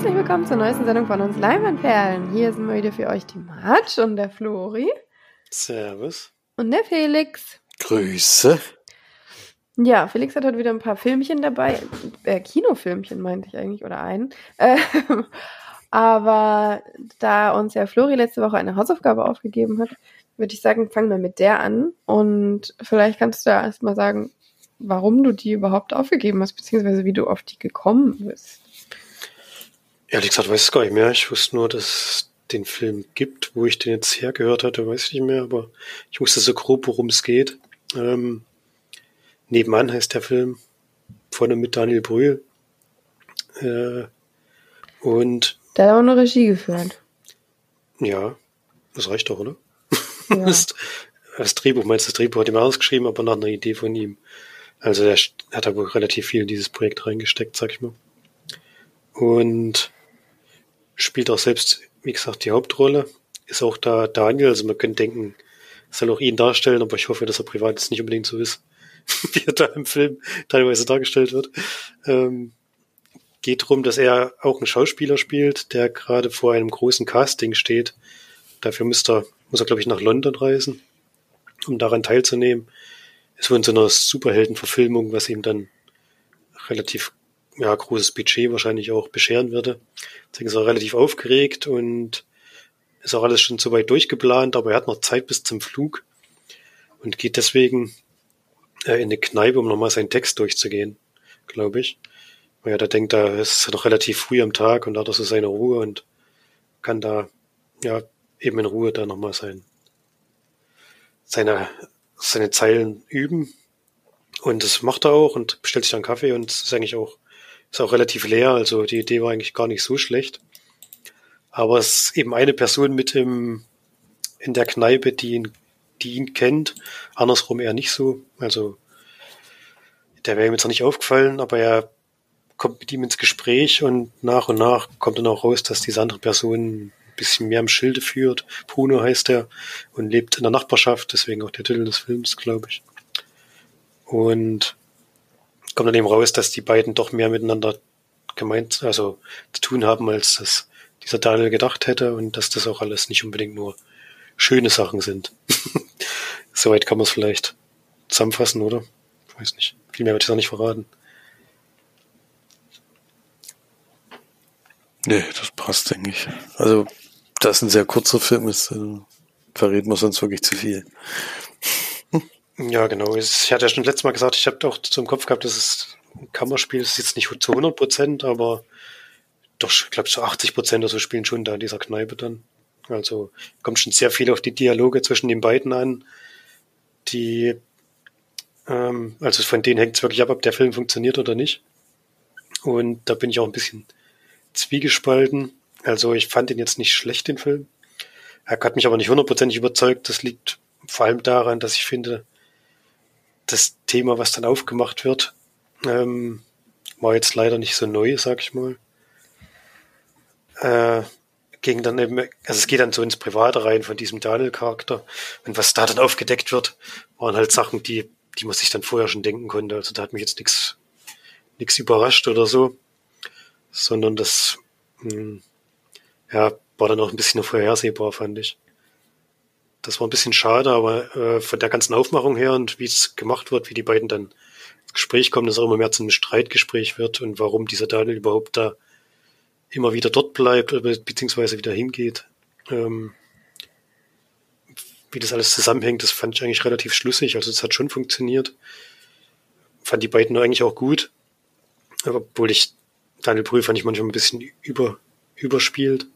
Herzlich willkommen zur neuesten Sendung von uns Leinwandperlen. Hier sind wir wieder für euch die March und der Flori. Servus. Und der Felix. Grüße. Ja, Felix hat heute wieder ein paar Filmchen dabei. Äh, Kinofilmchen meinte ich eigentlich, oder einen. Äh, aber da uns ja Flori letzte Woche eine Hausaufgabe aufgegeben hat, würde ich sagen, fangen wir mit der an. Und vielleicht kannst du ja erstmal sagen, warum du die überhaupt aufgegeben hast, beziehungsweise wie du auf die gekommen bist. Ehrlich gesagt, weiß ich gar nicht mehr. Ich wusste nur, dass es den Film gibt. Wo ich den jetzt hergehört hatte, weiß ich nicht mehr, aber ich wusste so grob, worum es geht. Ähm, Nebenan heißt der Film. Vorne mit Daniel Brühl. Äh, und. Der hat auch eine Regie geführt. Ja, das reicht doch, oder? Ja. das, das Drehbuch, meinst du, das Drehbuch hat ihm ausgeschrieben, aber nach einer Idee von ihm. Also er hat da wohl relativ viel in dieses Projekt reingesteckt, sag ich mal. Und spielt auch selbst, wie gesagt, die Hauptrolle. Ist auch da Daniel, also man könnte denken, soll auch ihn darstellen, aber ich hoffe, dass er privat jetzt nicht unbedingt so ist, wie er da im Film teilweise dargestellt wird. Ähm, geht darum, dass er auch einen Schauspieler spielt, der gerade vor einem großen Casting steht. Dafür muss er, muss er, glaube ich, nach London reisen, um daran teilzunehmen. Es wird in so einer Superheldenverfilmung, was ihm dann relativ ja, großes Budget wahrscheinlich auch bescheren würde. Deswegen ist er relativ aufgeregt und ist auch alles schon so weit durchgeplant, aber er hat noch Zeit bis zum Flug und geht deswegen äh, in eine Kneipe, um nochmal seinen Text durchzugehen, glaube ich. Weil er da denkt, da ist er noch relativ früh am Tag und da hat er so seine Ruhe und kann da ja eben in Ruhe da nochmal sein, seine, seine Zeilen üben. Und das macht er auch und bestellt sich dann Kaffee und ist eigentlich auch, ist auch relativ leer. Also die Idee war eigentlich gar nicht so schlecht. Aber es ist eben eine Person mit im, in der Kneipe, die ihn, die ihn kennt. Andersrum eher nicht so. Also, der wäre ihm jetzt noch nicht aufgefallen, aber er kommt mit ihm ins Gespräch und nach und nach kommt dann auch raus, dass diese andere Person ein bisschen mehr im Schilde führt. Bruno heißt er und lebt in der Nachbarschaft, deswegen auch der Titel des Films, glaube ich. Und kommt dann eben raus, dass die beiden doch mehr miteinander gemeint, also zu tun haben, als das dieser Daniel gedacht hätte und dass das auch alles nicht unbedingt nur schöne Sachen sind. Soweit kann man es vielleicht zusammenfassen, oder? Weiß nicht. Viel mehr würde ich noch nicht verraten. Nee, das passt, denke ich. Also, das ein sehr kurzer Film ist, verrät man sonst wirklich zu viel. Ja, genau. Ich hatte ja schon letztes Mal gesagt, ich habe auch zum Kopf gehabt, dass es ein Kammerspiel ist jetzt nicht zu 100 Prozent, aber doch, ich glaube, so 80 Prozent oder so spielen schon da in dieser Kneipe dann. Also kommt schon sehr viel auf die Dialoge zwischen den beiden an, die, ähm, also von denen hängt es wirklich ab, ob der Film funktioniert oder nicht. Und da bin ich auch ein bisschen zwiegespalten. Also ich fand ihn jetzt nicht schlecht, den Film. Er hat mich aber nicht hundertprozentig überzeugt. Das liegt vor allem daran, dass ich finde, das Thema, was dann aufgemacht wird, ähm, war jetzt leider nicht so neu, sag ich mal. Äh, ging dann eben, also es geht dann so ins Private rein von diesem Daniel-Charakter. Und was da dann aufgedeckt wird, waren halt Sachen, die, die man sich dann vorher schon denken konnte. Also da hat mich jetzt nichts nichts überrascht oder so, sondern das mh, ja, war dann auch ein bisschen vorhersehbar, fand ich. Das war ein bisschen schade, aber äh, von der ganzen Aufmachung her und wie es gemacht wird, wie die beiden dann ins Gespräch kommen, dass auch immer mehr zu einem Streitgespräch wird und warum dieser Daniel überhaupt da immer wieder dort bleibt, beziehungsweise wieder hingeht. Ähm, wie das alles zusammenhängt, das fand ich eigentlich relativ schlüssig. Also es hat schon funktioniert. Fand die beiden eigentlich auch gut. Obwohl ich Daniel Brühl fand ich manchmal ein bisschen über, überspielt.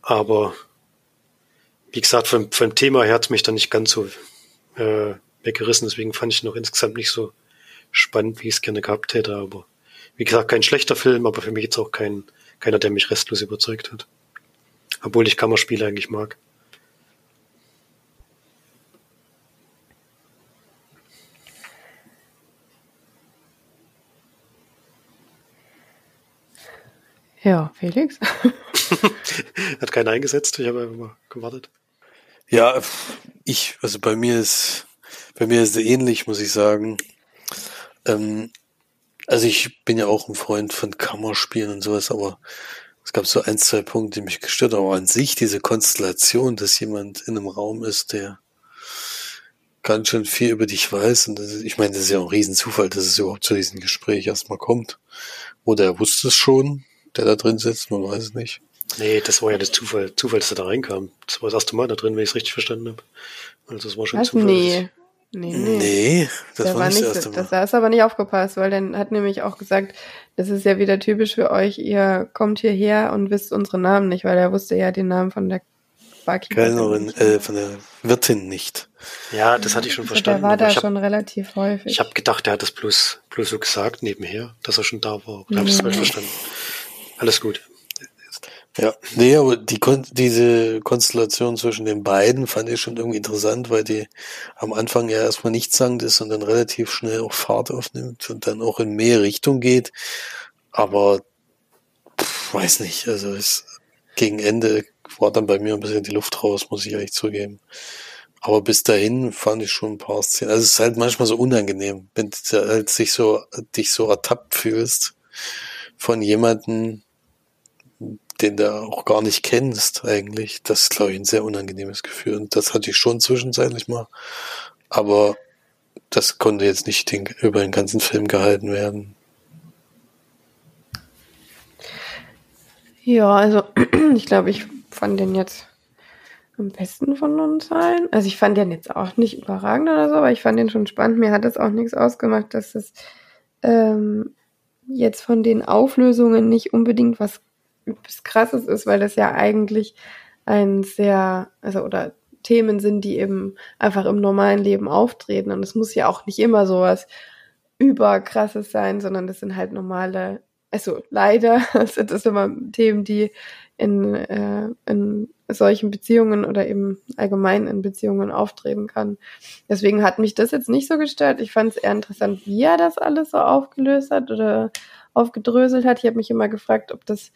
Aber wie gesagt, vom, vom Thema her hat mich dann nicht ganz so äh, weggerissen. Deswegen fand ich noch insgesamt nicht so spannend, wie ich es gerne gehabt hätte. Aber wie gesagt, kein schlechter Film, aber für mich jetzt auch kein, keiner, der mich restlos überzeugt hat. Obwohl ich Kammerspiele eigentlich mag. Ja, Felix. Hat keiner eingesetzt, ich habe einfach mal gewartet. Ja, ich, also bei mir ist, bei mir ist es ähnlich, muss ich sagen. Ähm, Also ich bin ja auch ein Freund von Kammerspielen und sowas, aber es gab so ein, zwei Punkte, die mich gestört haben. Aber an sich diese Konstellation, dass jemand in einem Raum ist, der ganz schön viel über dich weiß. Und ist, ich meine, das ist ja auch ein Riesenzufall, dass es überhaupt zu diesem Gespräch erstmal kommt. Oder er wusste es schon, der da drin sitzt, man weiß es nicht. Nee, das war ja das Zufall, Zufall, dass er da reinkam. Das war das erste Mal da drin, wenn ich es richtig verstanden habe. Also das war schon Was? Zufall. Nee. Nee, nee. Nee, das Der war, nicht das erste Mal. das, da hast du aber nicht aufgepasst, weil dann hat nämlich auch gesagt, das ist ja wieder typisch für euch, ihr kommt hierher und wisst unsere Namen nicht, weil er wusste ja den Namen von der Barkeeperin. Kellnerin, äh, von der Wirtin nicht. Ja, das hatte ich schon Also verstanden. Der war da ich schon habe relativ häufig. hab gedacht, er hat das bloß, bloß so gesagt nebenher, dass er schon da war. Da habe ich es Nee. falsch verstanden. Alles gut. Ja, nee, aber die Kon diese Konstellation zwischen den beiden fand ich schon irgendwie interessant, weil die am Anfang ja erstmal nichtssagend ist und dann relativ schnell auch Fahrt aufnimmt und dann auch in mehr Richtung geht. Aber pff, weiß nicht, also es, gegen Ende war dann bei mir ein bisschen die Luft raus, muss ich ehrlich zugeben. Aber bis dahin fand ich schon ein paar Szenen. Also es ist halt manchmal so unangenehm, wenn du halt sich so, dich so ertappt fühlst von jemandem, den du auch gar nicht kennst eigentlich. Das ist, glaube ich, ein sehr unangenehmes Gefühl. Und das hatte ich schon zwischenzeitlich mal. Aber das konnte jetzt nicht den, über den ganzen Film gehalten werden. Ja, also ich glaube, ich fand den jetzt am besten von uns allen. Also ich fand den jetzt auch nicht überragend oder so, aber ich fand den schon spannend. Mir hat es auch nichts ausgemacht, dass es ähm, jetzt von den Auflösungen nicht unbedingt was, was krasses ist, weil das ja eigentlich ein sehr, also oder Themen sind, die eben einfach im normalen Leben auftreten. Und es muss ja auch nicht immer sowas überkrasses sein, sondern das sind halt normale also leider sind das immer Themen, die in, äh, in solchen Beziehungen oder eben allgemein in Beziehungen auftreten kann. Deswegen hat mich das jetzt nicht so gestört. Ich fand es eher interessant, wie er das alles so aufgelöst hat oder aufgedröselt hat. Ich habe mich immer gefragt, ob das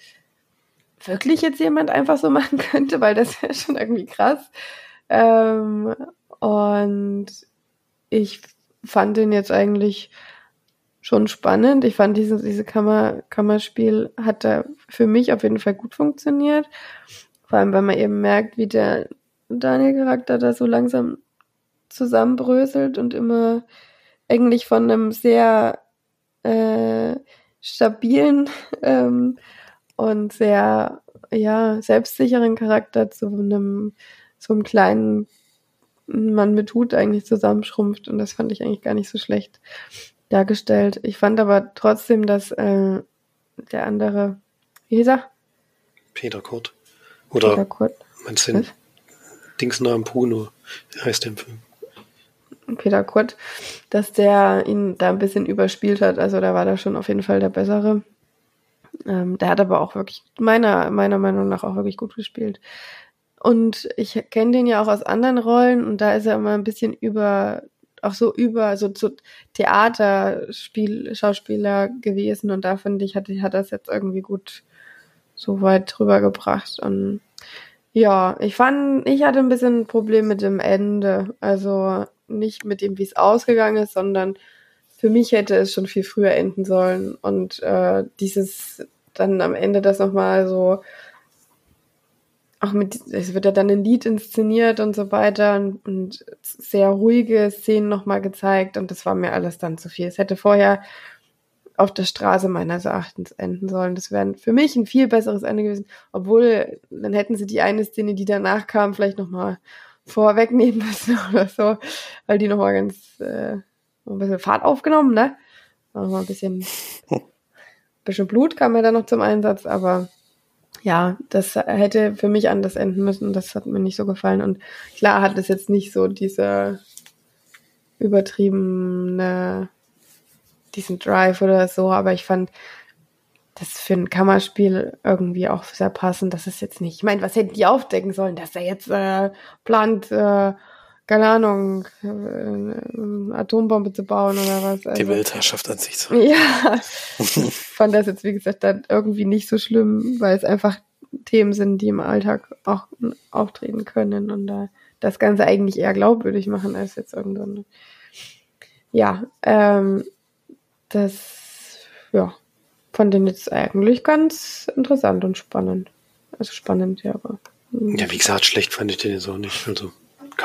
wirklich jetzt jemand einfach so machen könnte, weil das wäre schon irgendwie krass. Ähm, und ich fand den jetzt eigentlich schon spannend. Ich fand diese, diese Kammer, Kammerspiel hat da für mich auf jeden Fall gut funktioniert. Vor allem, weil man eben merkt, wie der Daniel-Charakter da so langsam zusammenbröselt und immer eigentlich von einem sehr äh, stabilen ähm, und sehr ja selbstsicheren Charakter zu einem so einem kleinen Mann mit Hut eigentlich zusammenschrumpft und das fand ich eigentlich gar nicht so schlecht dargestellt. Ich fand aber trotzdem, dass äh, der andere, wie hieß er? Peter Kurt. Oder Peter Kurt. meinst du den? Dingsnamen Bruno? Heißt der im Film. Peter Kurt, dass der ihn da ein bisschen überspielt hat. Also da war da schon auf jeden Fall der Bessere. Ähm, der hat aber auch wirklich, meiner, meiner Meinung nach, auch wirklich gut gespielt. Und ich kenne den ja auch aus anderen Rollen und da ist er immer ein bisschen über, auch so über, so, so Theaterspiel, Schauspieler gewesen und da finde ich, hat, hat das jetzt irgendwie gut so weit drüber gebracht. Und ja, ich fand, ich hatte ein bisschen ein Problem mit dem Ende. Also nicht mit dem, wie es ausgegangen ist, sondern für mich hätte es schon viel früher enden sollen. Und äh, dieses dann am Ende das nochmal so, auch mit, es wird ja dann ein Lied inszeniert und so weiter und, und sehr ruhige Szenen nochmal gezeigt und das war mir alles dann zu viel. Es hätte vorher auf der Straße meines Erachtens enden sollen. Das wäre für mich ein viel besseres Ende gewesen. Obwohl, dann hätten sie die eine Szene, die danach kam, vielleicht nochmal vorwegnehmen müssen oder so, weil die nochmal ganz äh, ein bisschen Fahrt aufgenommen, ne? Nochmal ein bisschen, bisschen Blut kam ja dann noch zum Einsatz, aber ja, das hätte für mich anders enden müssen. Das hat mir nicht so gefallen. Und klar hat es jetzt nicht so diese übertriebene, diesen Drive oder so, aber ich fand das für ein Kammerspiel irgendwie auch sehr passend. Das ist jetzt nicht, ich meine, was hätten die aufdecken sollen, dass er jetzt äh, plant, äh, keine Ahnung, äh, eine Atombombe zu bauen oder was. Die Also- Weltherrschaft an sich zu. ja, ich fand das jetzt, wie gesagt, dann irgendwie nicht so schlimm, weil es einfach Themen sind, die im Alltag auch auftreten können und da das Ganze eigentlich eher glaubwürdig machen als jetzt irgendwann. Ja, ähm, das ja, fand den jetzt eigentlich ganz interessant und spannend. Also spannend, ja, aber. Ja, wie gesagt, schlecht fand ich den jetzt auch nicht. Also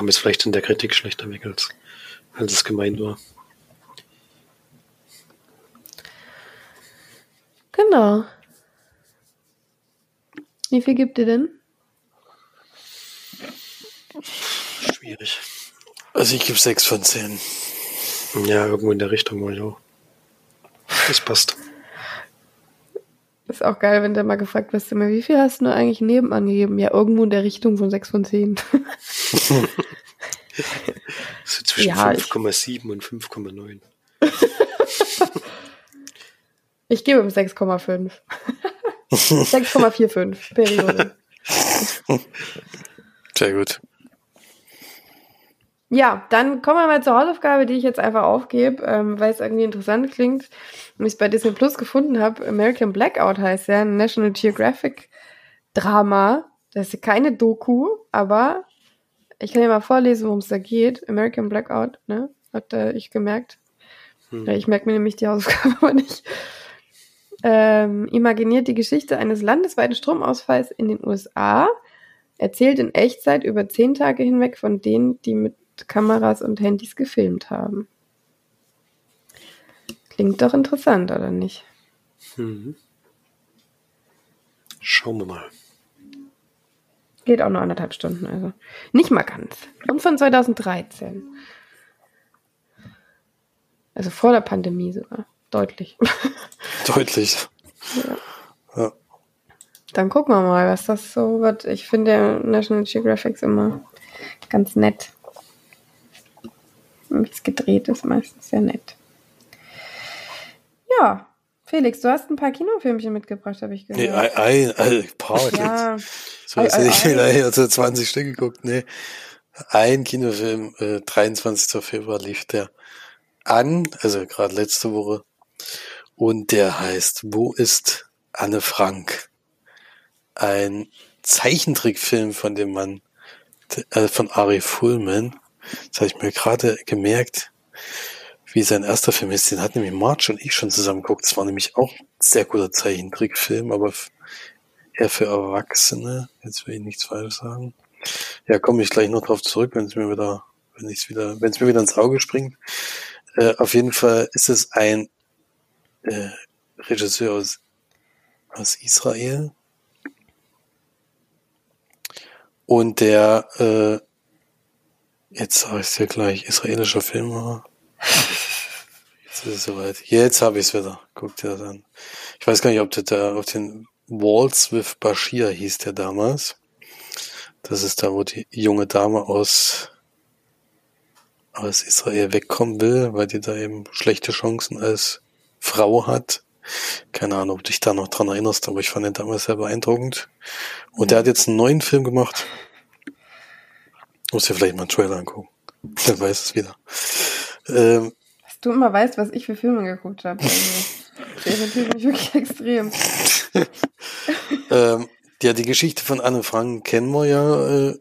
kam jetzt vielleicht in der Kritik schlechter weg, als, als es gemeint war. Genau. Wie viel gibt ihr denn? Schwierig. Also ich gebe sechs von zehn. Ja, irgendwo in der Richtung war ich auch. Das passt. Ist auch geil, wenn du mal gefragt wirst, immer, wie viel hast du eigentlich neben angegeben? Ja, irgendwo in der Richtung von 6 von 10. So zwischen Ja, ich- 5,7 und 5,9. Ich gebe ihm 6,5. 6,45 Periode. Sehr gut. Ja, dann kommen wir mal zur Hausaufgabe, die ich jetzt einfach aufgebe, ähm, weil es irgendwie interessant klingt und ich es bei Disney Plus gefunden habe. American Blackout heißt ja, ein National Geographic Drama. Das ist keine Doku, aber ich kann ja mal vorlesen, worum es da geht. American Blackout, ne? Hat äh, ich gemerkt. Hm. Ja, Ich merke mir nämlich die Hausaufgabe aber nicht. Ähm, imaginiert die Geschichte eines landesweiten Stromausfalls in den USA, erzählt in Echtzeit über zehn Tage hinweg von denen, die mit Kameras und Handys gefilmt haben. Klingt doch interessant, oder nicht? Mhm. Schauen wir mal. Geht auch nur anderthalb Stunden, also nicht mal ganz. Und von 2013. Also vor der Pandemie sogar. Deutlich. Deutlich. Ja. Dann gucken wir mal, was das so wird. Ich finde National Geographic immer ganz nett. Es gedreht ist, meistens sehr nett. Ja, Felix, du hast ein paar Kinofilmchen mitgebracht, habe ich Nee, gehört. ein, ein, ein paar ja. So, ei, hätte ich ei. vielleicht also 20 Stück geguckt. Nee. Ein Kinofilm, äh, 23. Februar lief der an, also gerade letzte Woche. Und der heißt Wo ist Anne Frank? Ein Zeichentrickfilm von dem Mann, äh, von Ari Fullman. Das habe ich mir gerade gemerkt, wie sein erster Film ist. Den hat nämlich Marge und ich schon zusammen geguckt. Das war nämlich auch ein sehr guter Zeichentrickfilm, aber eher für Erwachsene. Jetzt will ich nichts falsch sagen. Ja, komme ich gleich noch drauf zurück, wenn es mir wieder, wenn ich wieder, wenn es mir wieder ins Auge springt. Äh, auf jeden Fall ist es ein äh, Regisseur aus, aus Israel. Und der, äh, jetzt sag ich dir gleich, israelischer Filmemacher. Jetzt ist es soweit. Jetzt habe ich es wieder. Guck dir das an. Ich weiß gar nicht, ob der da auf den Waltz with Bashir hieß der damals. Das ist da, wo die junge Dame aus, aus Israel wegkommen will, weil die da eben schlechte Chancen als Frau hat. Keine Ahnung, ob du dich da noch dran erinnerst, aber ich fand den damals sehr beeindruckend. Und der hat jetzt einen neuen Film gemacht. Muss dir vielleicht mal einen Trailer angucken. Dann weiß es wieder. Ähm, dass du immer weißt, was ich für Filme geguckt habe. Also, der irritiert mich wirklich extrem. ähm, ja, die Geschichte von Anne Frank kennen wir ja. Äh,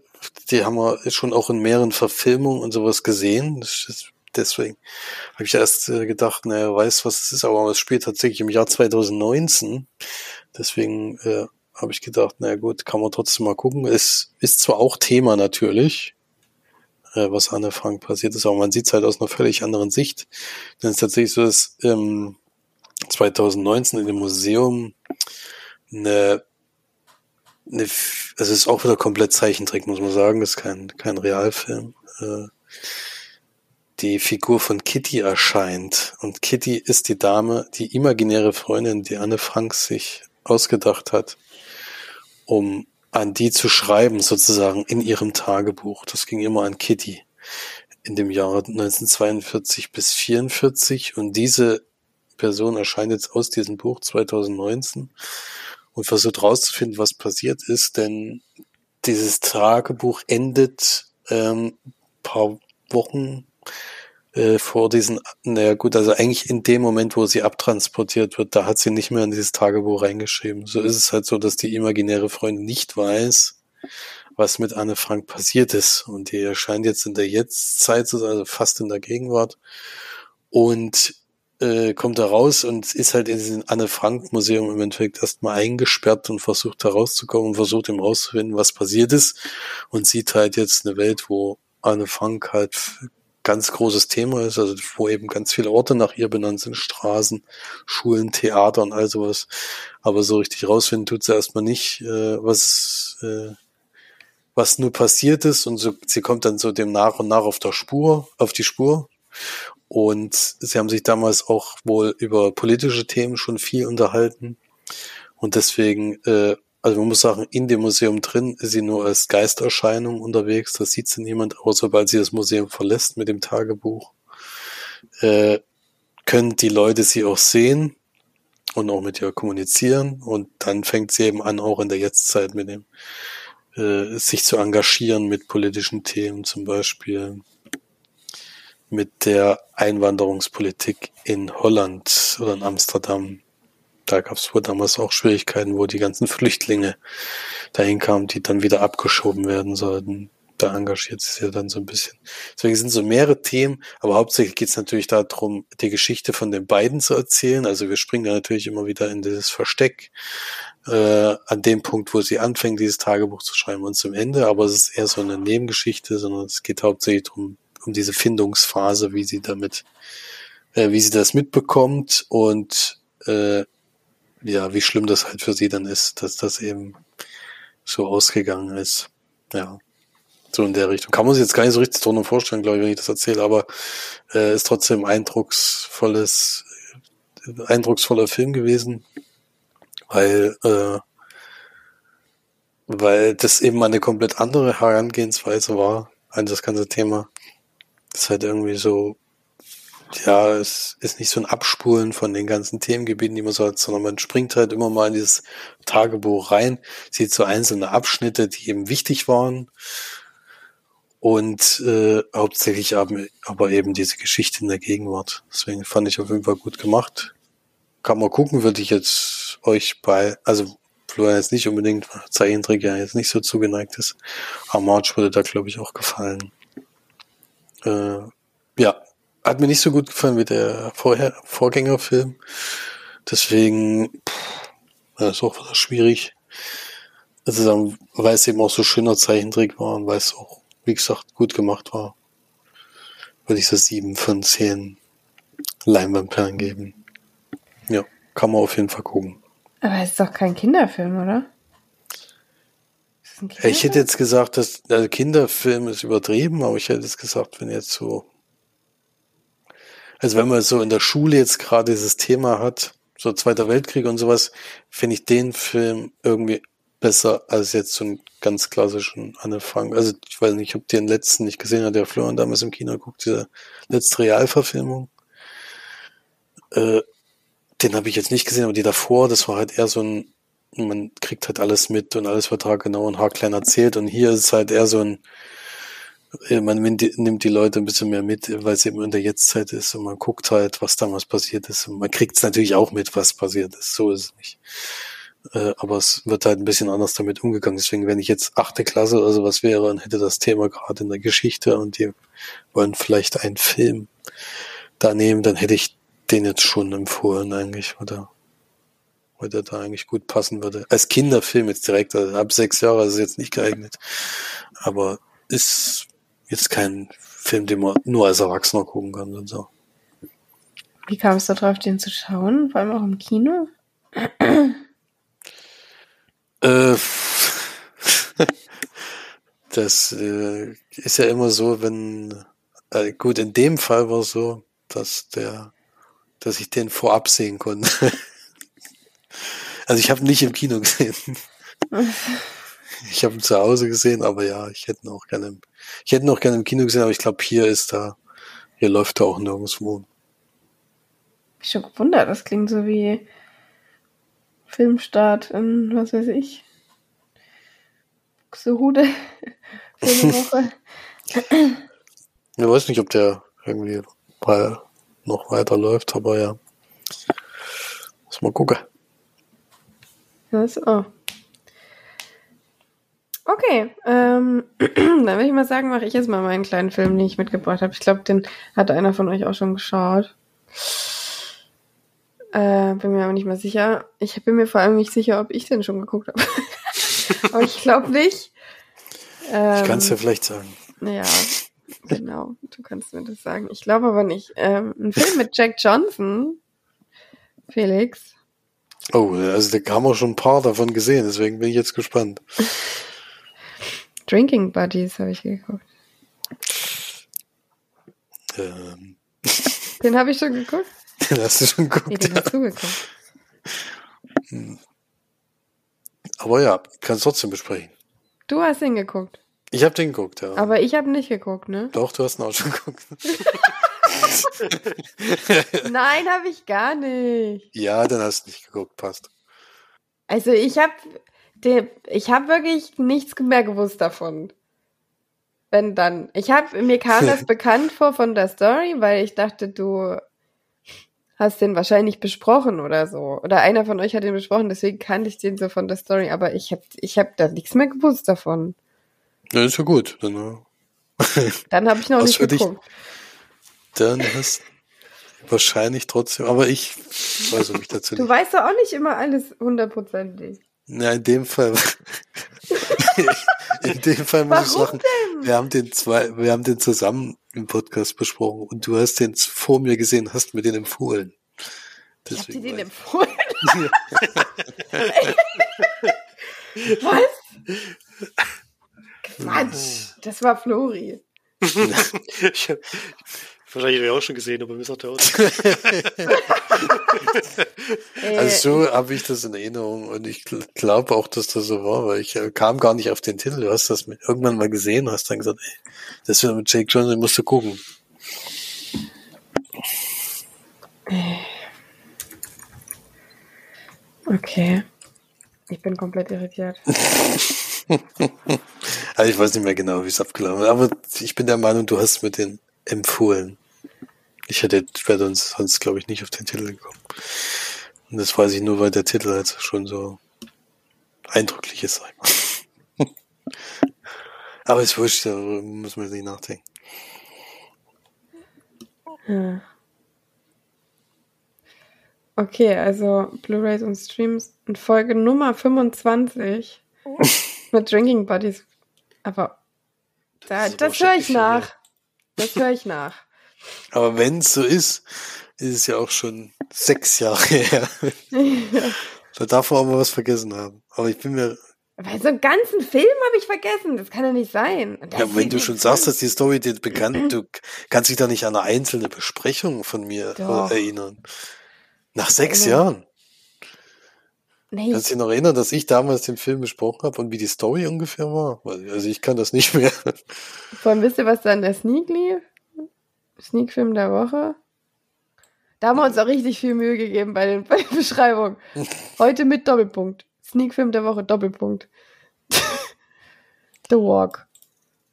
die haben wir schon auch in mehreren Verfilmungen und sowas gesehen. Deswegen habe ich erst äh, gedacht, naja, weiß, was es ist, aber es spielt tatsächlich im Jahr 2019. Deswegen äh, habe ich gedacht, naja gut, kann man trotzdem mal gucken. Es ist zwar auch Thema natürlich, äh, was Anne Frank passiert ist, aber man sieht es halt aus einer völlig anderen Sicht. Denn es ist tatsächlich so, dass ähm, 2019 in dem Museum eine eine, also es ist auch wieder komplett Zeichentrick, muss man sagen. Das ist kein, kein Realfilm. Äh, die Figur von Kitty erscheint. Und Kitty ist die Dame, die imaginäre Freundin, die Anne Frank sich ausgedacht hat, um an die zu schreiben, sozusagen in ihrem Tagebuch. Das ging immer an Kitty in dem Jahre 1942 bis 44. Und diese Person erscheint jetzt aus diesem Buch 2019 und versucht rauszufinden, was passiert ist, denn dieses Tagebuch endet ähm, paar Wochen äh, vor diesen, naja gut, also eigentlich in dem Moment, wo sie abtransportiert wird, da hat sie nicht mehr in dieses Tagebuch reingeschrieben. So ist es halt so, dass die imaginäre Freundin nicht weiß, was mit Anne Frank passiert ist. Und die erscheint jetzt in der Jetztzeit, also fast in der Gegenwart. Und äh, kommt er raus und ist halt in diesem Anne-Frank-Museum im Endeffekt erstmal eingesperrt und versucht da rauszukommen und versucht ihm rauszufinden, was passiert ist und sieht halt jetzt eine Welt, wo Anne Frank halt ganz großes Thema ist, also wo eben ganz viele Orte nach ihr benannt sind, Straßen, Schulen, Theater und all sowas. Aber so richtig rausfinden tut sie erstmal nicht, äh, was, äh, was nur passiert ist und so, sie kommt dann so dem nach und nach auf der Spur, auf die Spur. Und sie haben sich damals auch wohl über politische Themen schon viel unterhalten. Und deswegen äh, also man muss sagen, in dem Museum drin ist sie nur als Geisterscheinung unterwegs. Da sieht sie niemand, aber sobald sie das Museum verlässt mit dem Tagebuch, äh, können die Leute sie auch sehen und auch mit ihr kommunizieren. Und dann fängt sie eben an, auch in der Jetztzeit mit dem, äh, sich zu engagieren mit politischen Themen, zum Beispiel mit der Einwanderungspolitik in Holland oder in Amsterdam da gab es wohl damals auch Schwierigkeiten, wo die ganzen Flüchtlinge dahin kamen, die dann wieder abgeschoben werden sollten. Da engagiert sich ja dann so ein bisschen. Deswegen sind so mehrere Themen, aber hauptsächlich geht es natürlich darum, die Geschichte von den beiden zu erzählen. Also wir springen da natürlich immer wieder in dieses Versteck äh, an dem Punkt, wo sie anfängt, dieses Tagebuch zu schreiben und zum Ende. Aber es ist eher so eine Nebengeschichte, sondern es geht hauptsächlich darum, um diese Findungsphase, wie sie damit, äh, wie sie das mitbekommt und äh, ja, wie schlimm das halt für sie dann ist, dass das eben so ausgegangen ist. Ja, so in der Richtung. Kann man sich jetzt gar nicht so richtig drunter vorstellen, glaube ich, wenn ich das erzähle, aber äh, ist trotzdem eindrucksvolles, eindrucksvoller Film gewesen, weil äh, weil das eben eine komplett andere Herangehensweise war an das ganze Thema. Das ist halt irgendwie so ja, es ist nicht so ein Abspulen von den ganzen Themengebieten, die man so hat, sondern man springt halt immer mal in dieses Tagebuch rein, sieht so einzelne Abschnitte, die eben wichtig waren und äh, hauptsächlich aber eben diese Geschichte in der Gegenwart. Deswegen fand ich auf jeden Fall gut gemacht. Kann man gucken, würde ich jetzt euch bei, also Florian jetzt nicht unbedingt, Zeichentrick ja jetzt nicht so zugeneigt ist, aber March würde da glaube ich auch gefallen. Äh, ja, hat mir nicht so gut gefallen wie der Vorher Vorgängerfilm. Deswegen pff, das ist auch schwierig. Also dann, weil es eben auch so schöner Zeichentrick war und weil es auch, wie gesagt, gut gemacht war, würde ich so sieben von zehn Leinwandperlen geben. Ja, kann man auf jeden Fall gucken. Aber es ist doch kein Kinderfilm, oder? Kinderfilm? Ich hätte jetzt gesagt, dass der Kinderfilm ist übertrieben, aber ich hätte jetzt gesagt, wenn jetzt so also wenn man so in der Schule jetzt gerade dieses Thema hat, so Zweiter Weltkrieg und sowas, finde ich den Film irgendwie besser als jetzt so einen ganz klassischen Anne Frank. Also ich weiß nicht, ob den letzten nicht gesehen hat, der Florian damals im Kino guckt, diese letzte Realverfilmung. Äh, den habe ich jetzt nicht gesehen, aber die davor, das war halt eher so ein, man kriegt halt alles mit und alles wird genau und haarklein erzählt und hier ist es halt eher so ein, man nimmt die Leute ein bisschen mehr mit, weil es eben in der Jetztzeit ist und man guckt halt, was damals passiert ist. Und man kriegt es natürlich auch mit, was passiert ist. So ist es nicht. Äh, aber es wird halt ein bisschen anders damit umgegangen. Deswegen, wenn ich jetzt achte Klasse oder sowas wäre und hätte das Thema gerade in der Geschichte und die wollen vielleicht einen Film da nehmen, dann hätte ich den jetzt schon empfohlen eigentlich, oder? Weil der da eigentlich gut passen würde. Als Kinderfilm jetzt direkt, also ab sechs Jahre ist es jetzt nicht geeignet. Aber ist jetzt kein Film, den man nur als Erwachsener gucken kann und so. Wie kamst du darauf, den zu schauen? Vor allem auch im Kino? äh, das äh, ist ja immer so, wenn äh, gut, in dem Fall war es so, dass der, dass ich den vorab sehen konnte. also ich habe nicht im Kino gesehen. Ich habe ihn zu Hause gesehen, aber ja, ich hätte ihn auch gerne, ich hätte ihn auch gerne im Kino gesehen, aber ich glaube, hier ist da, hier läuft er auch nirgendwo. Ich schon gewundert, das klingt so wie Filmstart in, was weiß ich, Buxtehude für eine Woche. ich weiß nicht, ob der irgendwie noch weiter läuft, aber ja. Muss mal gucken. Ja, ist auch. Okay, ähm, dann würde ich mal sagen, mache ich jetzt mal meinen kleinen Film, den ich mitgebracht habe. Ich glaube, den hat einer von euch auch schon geschaut. Äh, bin mir aber nicht mal sicher. Ich bin mir vor allem nicht sicher, ob ich den schon geguckt habe. aber ich glaube nicht. Ich kann es ja Ähm, vielleicht sagen. Ja, genau. Du kannst mir das sagen. Ich glaube aber nicht. Ähm, ein Film mit Jack Johnson, Felix. Oh, also da haben wir schon ein paar davon gesehen, deswegen bin ich jetzt gespannt. Drinking Buddies habe ich geguckt. Ähm, Den habe ich schon geguckt. den hast du schon geguckt. den Ja. hast du geguckt. Aber ja, kannst trotzdem besprechen. Du hast ihn geguckt. Ich habe den geguckt, ja. Aber ich habe nicht geguckt, ne? Doch, du hast ihn auch schon geguckt. Nein, habe ich gar nicht. ja, dann hast du nicht geguckt, passt. Also ich habe ich habe wirklich nichts mehr gewusst davon. Wenn dann. Ich habe mir kam das bekannt vor von der Story, weil ich dachte, du hast den wahrscheinlich besprochen oder so. Oder einer von euch hat den besprochen, deswegen kannte ich den so von der Story, aber ich habe ich hab da nichts mehr gewusst davon. Ja, ist ja gut. Dann, äh, Dann habe ich noch nicht geguckt. dann hast wahrscheinlich trotzdem, aber ich weiß mich dazu Du nicht. weißt doch auch nicht immer alles hundertprozentig. Ja, in dem Fall. in dem Fall muss ich Warum sagen, wir haben den zwei, wir haben den zusammen im Podcast besprochen und du hast den vor mir gesehen, hast mir den empfohlen. Ich hab dir den empfohlen. Was? Quatsch. Das war Flori. ich hab, wahrscheinlich habe ich auch schon gesehen, aber mir sagt er auch Also so habe ich das in Erinnerung und ich gl- glaube auch, dass das so war, weil ich äh, kam gar nicht auf den Titel. Du hast das mit, irgendwann mal gesehen und hast dann gesagt, ey, das wird mit Jake Johnson, musst du gucken. okay. Ich bin komplett irritiert. Also ich weiß nicht mehr genau, wie es abgelaufen ist, aber ich bin der Meinung, du hast mir den empfohlen. Ich hätte, wäre sonst, glaube ich nicht auf den Titel gekommen. Und das weiß ich nur, weil der Titel halt schon so eindrücklich ist. Sag ich mal. aber ist wurscht, darüber muss man nicht nachdenken. Ja. Okay, also Blu-rays und Streams in Folge Nummer 25 mit Drinking Buddies. Aber da, das schon höre ich nach. Das höre ich nach. Aber wenn es so ist, ist es ja auch schon sechs Jahre her. Da darf man auch mal was vergessen haben. Aber ich bin mir, Weil so einen ganzen Film habe ich vergessen. Das kann ja nicht sein. Ja, wenn du schon Film. sagst, dass die Story dir bekannt, du kannst dich da nicht an eine einzelne Besprechung von mir Doch. erinnern. Nach sechs. Jahren. Nee, Kannst du dich noch erinnern, dass ich damals den Film besprochen habe und wie die Story ungefähr war? Also ich kann das nicht mehr. Vor allem wisst ihr, was da in der Sneak lief? Sneak-Film der Woche. Da haben wir uns auch richtig viel Mühe gegeben bei den, bei den Beschreibungen. Heute mit Doppelpunkt. Sneak-Film der Woche, Doppelpunkt. The Walk.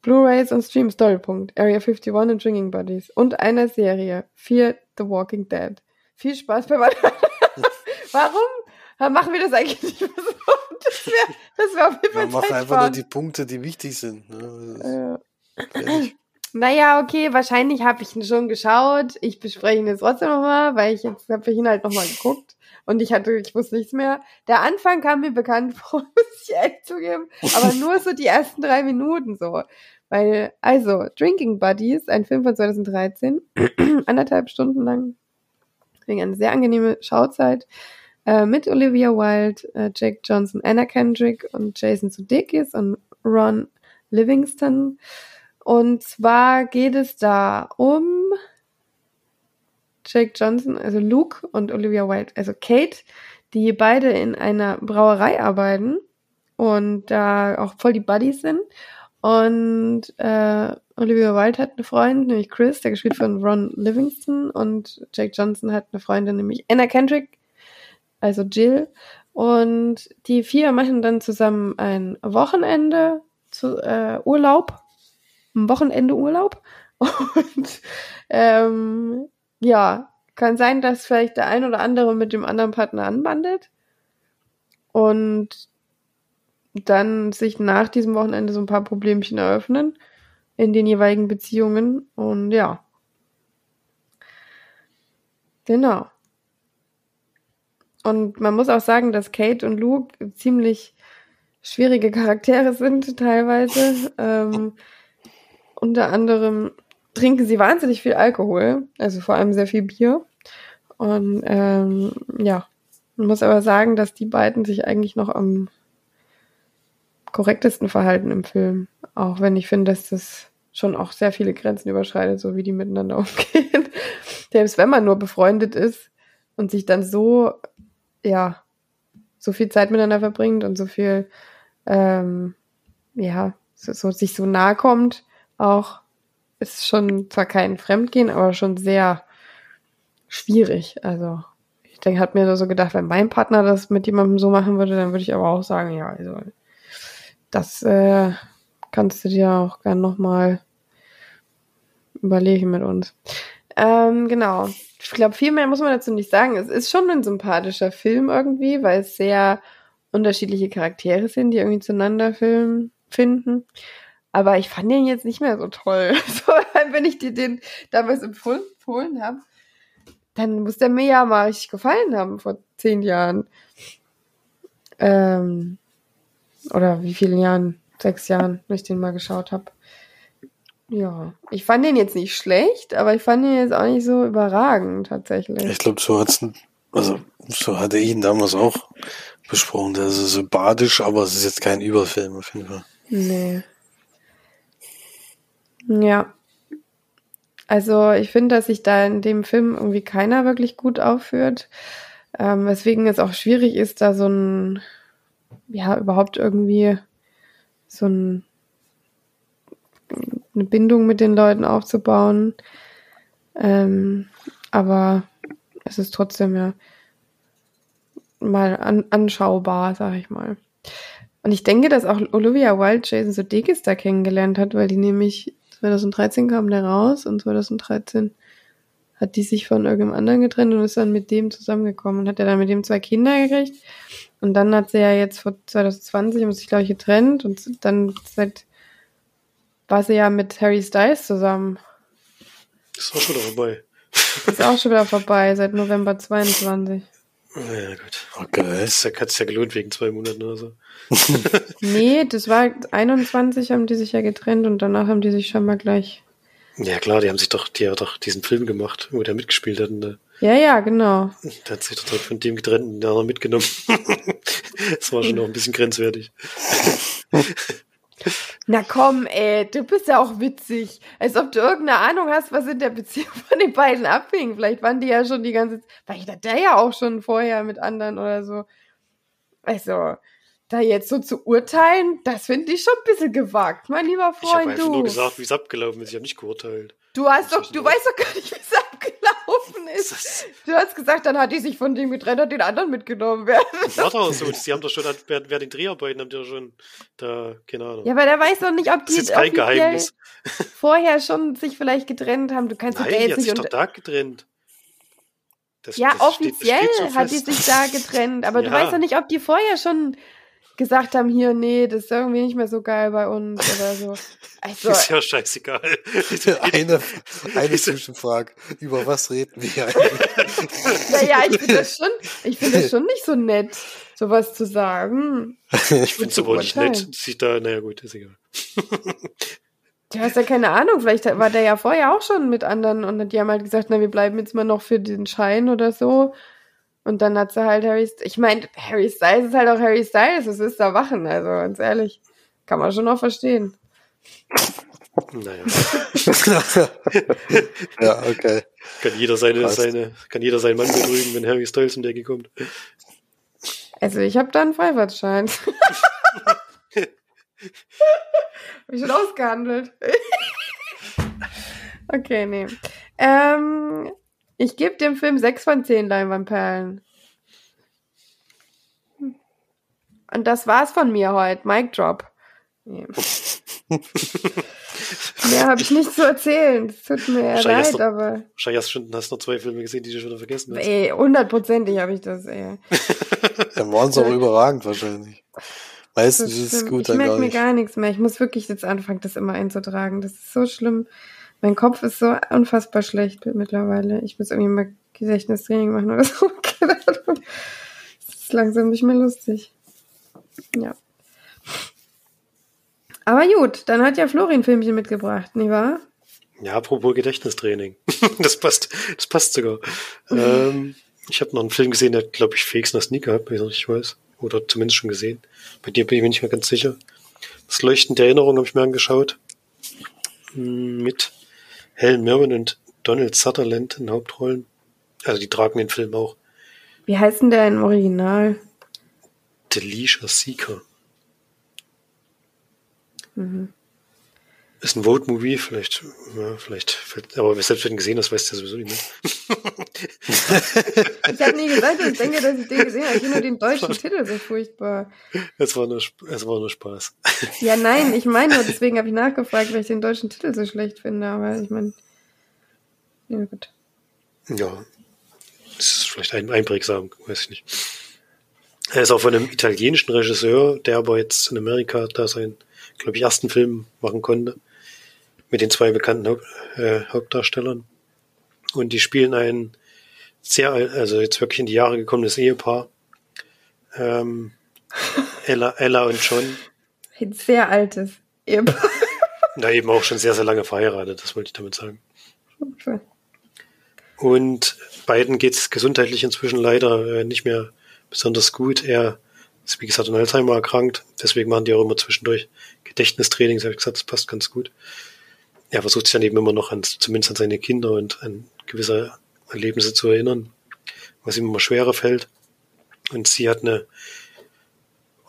Blu-rays und Streams, Doppelpunkt. Area 51 und Drinking Buddies. Und einer Serie. Fear The Walking Dead. Viel Spaß beim Anhören. Warum Ja, machen wir das eigentlich nicht mehr so? Das wäre das wär auf jeden Fall machen einfach nur die Punkte, die wichtig sind. Ne? Ja. Naja, okay, wahrscheinlich habe ich ihn schon geschaut. Ich bespreche ihn jetzt trotzdem nochmal, weil ich jetzt habe ich ihn halt nochmal geguckt und ich hatte, ich wusste nichts mehr. Der Anfang kam mir bekannt vor, muss ich echt zugeben, aber nur so die ersten drei Minuten so. Weil, also, Drinking Buddies, ein Film von 2013, anderthalb Stunden lang, deswegen eine sehr angenehme Schauzeit, äh, mit Olivia Wilde, äh, Jake Johnson, Anna Kendrick und Jason Sudeikis und Ron Livingston. Und zwar geht es da um Jake Johnson, also Luke und Olivia Wilde, also Kate, die beide in einer Brauerei arbeiten und da auch voll die Buddies sind. Und äh, Olivia Wilde hat eine Freundin, nämlich Chris, der gespielt von Ron Livingston. Und Jake Johnson hat eine Freundin, nämlich Anna Kendrick, also Jill. Und die vier machen dann zusammen ein Wochenende zu äh, Urlaub, ein Wochenende Urlaub. Und ähm, ja, kann sein, dass vielleicht der ein oder andere mit dem anderen Partner anbandet. Und dann sich nach diesem Wochenende so ein paar Problemchen eröffnen in den jeweiligen Beziehungen. Und ja. Genau. Und man muss auch sagen, dass Kate und Luke ziemlich schwierige Charaktere sind teilweise. ähm, unter anderem trinken sie wahnsinnig viel Alkohol, also vor allem sehr viel Bier. Und ähm, ja, man muss aber sagen, dass die beiden sich eigentlich noch am korrektesten verhalten im Film. Auch wenn ich finde, dass das schon auch sehr viele Grenzen überschreitet, so wie die miteinander umgehen. Selbst wenn man nur befreundet ist und sich dann so, ja, so viel Zeit miteinander verbringt und so viel, ähm, ja, so, so sich so nahe kommt, auch ist schon zwar kein Fremdgehen, aber schon sehr schwierig. Also ich denke, hat mir so gedacht, wenn mein Partner das mit jemandem so machen würde, dann würde ich aber auch sagen, ja, also das äh, kannst du dir auch gern nochmal überlegen mit uns. Ähm, genau. Ich glaube, viel mehr muss man dazu nicht sagen. Es ist schon ein sympathischer Film irgendwie, weil es sehr unterschiedliche Charaktere sind, die irgendwie zueinander Film finden. Aber ich fand den jetzt nicht mehr so toll. So, wenn ich dir den damals empfohlen habe, dann muss der mir ja mal richtig gefallen haben vor zehn Jahren. Ähm, oder wie vielen Jahren? Sechs Jahren, wenn ich den mal geschaut habe. Ja, ich fand den jetzt nicht schlecht, aber ich fand ihn jetzt auch nicht so überragend tatsächlich. Ich glaube, so hat's, also so hatte ich ihn damals auch besprochen. Der ist sympathisch, aber es ist jetzt kein Überfilm auf jeden Fall. Nee. Ja. Also ich finde, dass sich da in dem Film irgendwie keiner wirklich gut aufführt. Ähm, weswegen es auch schwierig ist, da so ein, ja, überhaupt irgendwie so ein, eine Bindung mit den Leuten aufzubauen. Ähm, aber es ist trotzdem ja mal an, anschaubar, sag ich mal. Und ich denke, dass auch Olivia Wilde Jason Sudeikis da kennengelernt hat, weil die nämlich 2013 kam der raus und 2013 hat die sich von irgendeinem anderen getrennt und ist dann mit dem zusammengekommen und hat ja dann mit dem zwei Kinder gekriegt. Und dann hat sie ja jetzt vor 2020 haben sich, glaube ich, getrennt und dann seit war sie ja mit Harry Styles zusammen. Ist auch schon wieder vorbei. Ist auch schon wieder vorbei, seit November 22. Ja, gut. Okay. Das hat es ja gelohnt wegen zwei Monaten oder so. nee, das war 21 haben die sich ja getrennt und danach haben die sich schon mal gleich. Ja klar, die haben sich doch, die hat doch diesen Film gemacht, wo der mitgespielt hat. Und der, Ja, ja, genau. der hat sich doch von dem getrennt und den anderen mitgenommen. das war schon noch ein bisschen grenzwertig. Na komm, ey, du bist ja auch witzig. Als ob du irgendeine Ahnung hast, was in der Beziehung von den beiden abhing. Vielleicht waren die ja schon die ganze Zeit, vielleicht hat der ja auch schon vorher mit anderen oder so. Also, da jetzt so zu urteilen, das finde ich schon ein bisschen gewagt, mein lieber Ich habe Freund, einfach du. nur gesagt, wie es abgelaufen ist. Ich habe nicht geurteilt. Du hast Das doch, du weißt doch gar nicht, wie es abgelaufen ist. Du hast gesagt, dann hat die sich von dem getrennt, hat den anderen mitgenommen werden. War doch so. Sie haben doch schon, während während den Dreharbeiten haben die doch schon da, keine Ahnung. Ja, aber der weiß doch nicht, ob die ist jetzt kein Geheimnis. vorher schon sich vielleicht getrennt haben. Du kannst doch Nein, der die jetzt hat sich nicht doch da getrennt. Das, Ja, das steht- offiziell steht so hat die sich da getrennt, aber du Ja. weißt doch nicht, ob die vorher schon gesagt haben, hier, nee, das ist irgendwie nicht mehr so geil bei uns oder so. Also, Ist ja scheißegal. Eine, eine Zwischenfrage. Über was reden wir eigentlich? naja, ich finde das schon, ich finde das schon nicht so nett, sowas zu sagen. Ich finde es aber nicht nett, sich da, naja gut, ist egal. Du hast ja keine Ahnung, vielleicht war der ja vorher auch schon mit anderen und die haben halt gesagt, na, wir bleiben jetzt mal noch für den Schein oder so. Und dann hat sie halt Harry, St- ich meine, Harry Styles ist halt auch Harry Styles, das ist da Wachen, also ganz ehrlich, kann man schon auch verstehen. Naja, ja, okay. kann jeder seine, seine, kann jeder seinen Mann betrügen, wenn Harry Styles um die Ecke kommt. Also ich habe da einen Freifahrtschein. Hab ich schon ausgehandelt. okay, nee. Ähm, ich gebe dem Film 6 von 10 Leinwandperlen. Und das war's von mir heute. Mic Drop. Nee. Mehr habe ich nicht zu erzählen. Es tut mir hast leid, du- aber Wahrscheinlich hast du hast noch zwei Filme gesehen, die du schon wieder vergessen hast. ey, hundertprozentig habe ich das, ey. Dann waren es auch überragend wahrscheinlich. Meistens Das ist es gut ich dann merke mir gar nichts mehr. Ich muss wirklich jetzt anfangen, das immer einzutragen. Das ist so schlimm. Mein Kopf ist so unfassbar schlecht mittlerweile. Ich muss irgendwie mal Gedächtnistraining machen oder so. Ahnung. ist langsam nicht mehr lustig. Ja. Aber gut, dann hat ja Florin Filmchen mitgebracht, nicht wahr? Ja, apropos Gedächtnistraining. das passt, das passt sogar. ähm, ich habe noch einen Film gesehen, der, glaube ich, Fakes das nie gehabt, wenn ich nicht weiß. Oder zumindest schon gesehen. Bei dir bin ich mir nicht mehr ganz sicher. Das Leuchten der Erinnerung habe ich mir angeschaut. Hm, mit Helen Mirren und Donald Sutherland in Hauptrollen. Also die tragen den Film auch. Wie heißt denn der im Original? The Leisure Seeker. Mhm. Ist ein Vote-Movie, vielleicht, ja, vielleicht, aber selbst wenn du gesehen hast, weißt du ja sowieso nicht mehr. ich habe nie gesagt, ich denke, dass ich den gesehen habe. Ich finde nur den deutschen Titel so furchtbar. Es war nur, es war nur Spaß. Ja, nein, ich meine nur, deswegen habe ich nachgefragt, weil ich den deutschen Titel so schlecht finde, aber ich meine, ja gut. Ja, das ist vielleicht ein einprägsam, weiß ich nicht. Er ist auch von einem italienischen Regisseur, der aber jetzt in Amerika da seinen, glaube ich, ersten Film machen konnte. Mit den zwei bekannten Haupt, äh, Hauptdarstellern. Und die spielen ein sehr, also jetzt wirklich in die Jahre gekommenes Ehepaar. Ähm, Ella, Ella und John. Ein sehr altes Ehepaar. Na, eben auch schon sehr, sehr lange verheiratet, das wollte ich damit sagen. Okay. Und beiden geht es gesundheitlich inzwischen leider äh, nicht mehr besonders gut. Er ist, wie gesagt, an Alzheimer erkrankt. Deswegen machen die auch immer zwischendurch Gedächtnistraining. habe ich gesagt, das passt ganz gut. Er versucht sich dann eben immer noch an, zumindest an seine Kinder und an gewisse Erlebnisse zu erinnern, was ihm immer schwerer fällt. Und sie hat eine,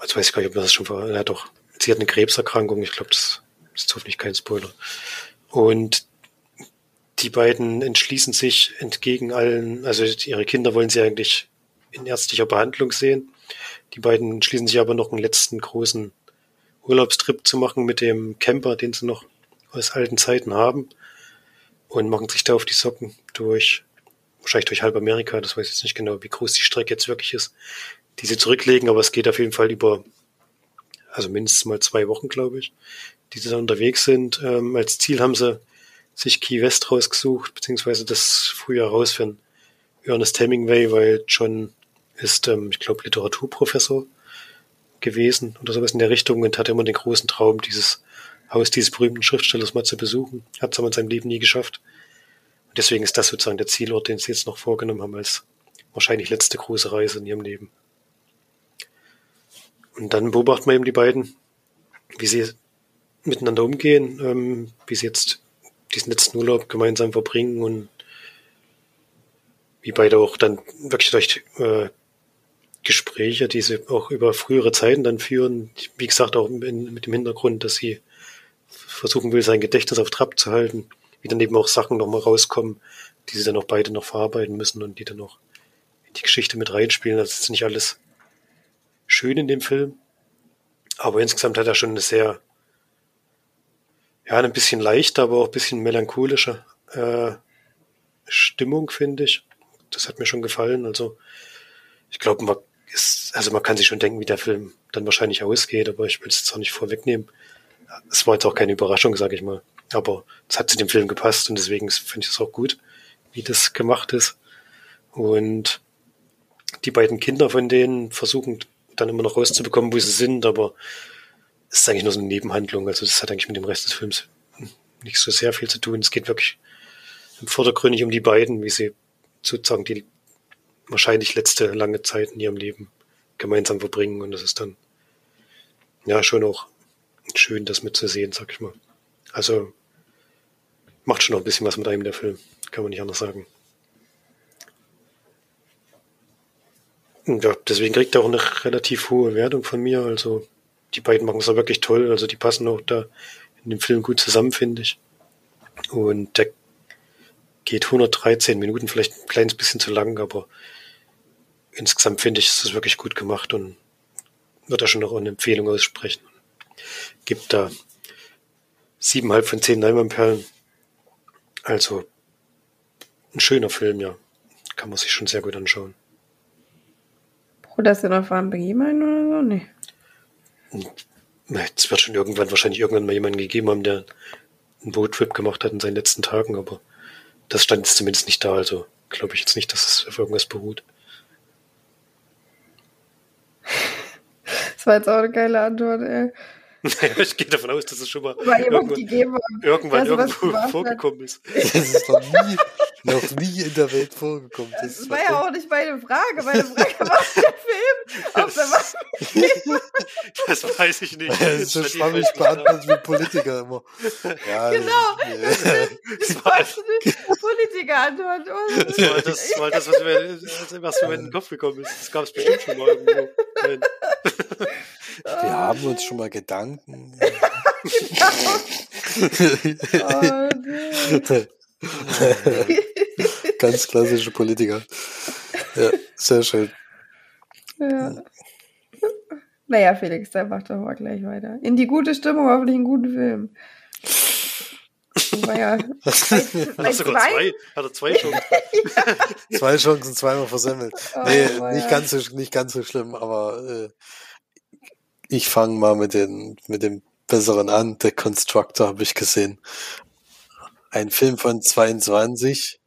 jetzt weiß ich gar nicht, ob das schon war, ja doch, sie hat eine Krebserkrankung. Ich glaube, das ist hoffentlich kein Spoiler. Und die beiden entschließen sich entgegen allen, also ihre Kinder wollen sie eigentlich in ärztlicher Behandlung sehen. Die beiden entschließen sich aber noch einen letzten großen Urlaubstrip zu machen mit dem Camper, den sie noch aus alten Zeiten haben und machen sich da auf die Socken durch, wahrscheinlich durch halb Amerika, das weiß ich jetzt nicht genau, wie groß die Strecke jetzt wirklich ist, die sie zurücklegen, aber es geht auf jeden Fall über, also mindestens mal zwei Wochen, glaube ich, die sie da unterwegs sind. Ähm, als Ziel haben sie sich Key West rausgesucht, beziehungsweise das Frühjahr raus für Ernest Hemingway, weil John ist, ähm, ich glaube, Literaturprofessor gewesen oder sowas in der Richtung und hatte immer den großen Traum, dieses Haus dieses berühmten Schriftstellers mal zu besuchen. Hat es aber in seinem Leben nie geschafft. Und deswegen ist das sozusagen der Zielort, den sie jetzt noch vorgenommen haben als wahrscheinlich letzte große Reise in ihrem Leben. Und dann beobachten wir eben die beiden, wie sie miteinander umgehen, ähm, wie sie jetzt diesen letzten Urlaub gemeinsam verbringen und wie beide auch dann wirklich durch äh, Gespräche, die sie auch über frühere Zeiten dann führen, wie gesagt auch in, mit dem Hintergrund, dass sie versuchen will, sein Gedächtnis auf Trab zu halten, wie dann eben auch Sachen nochmal rauskommen, die sie dann auch beide noch verarbeiten müssen und die dann noch in die Geschichte mit reinspielen. Das ist nicht alles schön in dem Film, aber insgesamt hat er schon eine sehr ja, ein bisschen leichter, aber auch ein bisschen melancholischer äh, Stimmung, finde ich. Das hat mir schon gefallen. Also ich glaube, man ist, also man kann sich schon denken, wie der Film dann wahrscheinlich ausgeht, aber ich will es jetzt auch nicht vorwegnehmen. Es war jetzt auch keine Überraschung, sage ich mal. Aber es hat zu dem Film gepasst und deswegen finde ich es auch gut, wie das gemacht ist. Und die beiden Kinder von denen versuchen dann immer noch rauszubekommen, wo sie sind, aber es ist eigentlich nur so eine Nebenhandlung. Also das hat eigentlich mit dem Rest des Films nicht so sehr viel zu tun. Es geht wirklich im Vordergründig um die beiden, wie sie sozusagen die wahrscheinlich letzte lange Zeit in ihrem Leben gemeinsam verbringen. Und das ist dann ja schon auch schön, das mitzusehen, sag ich mal. Also macht schon noch ein bisschen was mit einem der Film, kann man nicht anders sagen. Ja, deswegen kriegt er auch eine relativ hohe Wertung von mir. Also die beiden machen es auch wirklich toll. Also die passen auch da in dem Film gut zusammen, finde ich. Und der geht 113 Minuten, vielleicht ein kleines bisschen zu lang, aber insgesamt finde ich, ist es wirklich gut gemacht und wird da schon noch eine Empfehlung aussprechen. Gibt da siebeneinhalb von zehn Leinwandperlen. Also ein schöner Film, ja. Kann man sich schon sehr gut anschauen. Oder ist er noch Farben begeben oder so? Nee. Es wird schon irgendwann wahrscheinlich irgendwann mal jemanden gegeben haben, der einen Boottrip gemacht hat in seinen letzten Tagen, aber das stand jetzt zumindest nicht da, also glaube ich jetzt nicht, dass es auf irgendwas beruht. Das war jetzt auch eine geile Antwort, ey. Naja, ich gehe davon aus, dass es schon mal irgendwann, gegeben irgendwann irgendwo gemacht hat. vorgekommen ist. Das ist noch nie, noch nie in der Welt vorgekommen. Das, Das war ja auch nicht meine Frage. Meine Frage war der Film. Ob der was Das weiß ich nicht. Das ist so schwammig beantwortet wie Politiker immer. Ja, Genau, das-. Das so eine Politikerantwort. Das war das, war das was, mir, was mir in den Kopf gekommen ist. Das gab es bestimmt schon mal irgendwo. Nein. Wir haben uns schon mal Gedanken. Oh, nee. Ganz klassische Politiker. Ja, sehr schön. Ja. Naja, Felix, dann mach doch mal gleich weiter. In die gute Stimmung, hoffentlich einen guten Film. War ja, Hat er sogar zwei? Hat er zwei schon? Zwei Chancen, zweimal versemmelt. Oh, Nee, nicht ganz so, nicht ganz so schlimm, aber äh, ich fange mal mit, den, mit dem besseren an. The Constructor habe ich gesehen. Ein Film von 22,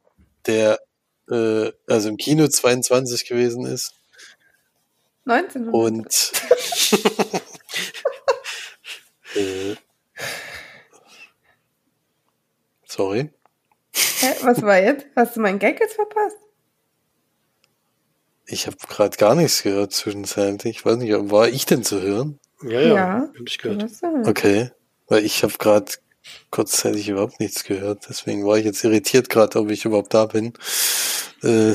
der äh, also im Kino 22 gewesen ist 19. und äh, sorry. Hä, was war jetzt? Hast du meinen Gag jetzt verpasst? Ich habe gerade gar nichts gehört zwischenzeitlich. Ich weiß nicht, war ich denn zu hören? Ja, ja. Ja. Hab ich Du gehört. hast Okay, weil ich habe gerade kurzzeitig überhaupt nichts gehört. Deswegen war ich jetzt irritiert gerade, ob ich überhaupt da bin. Äh, Du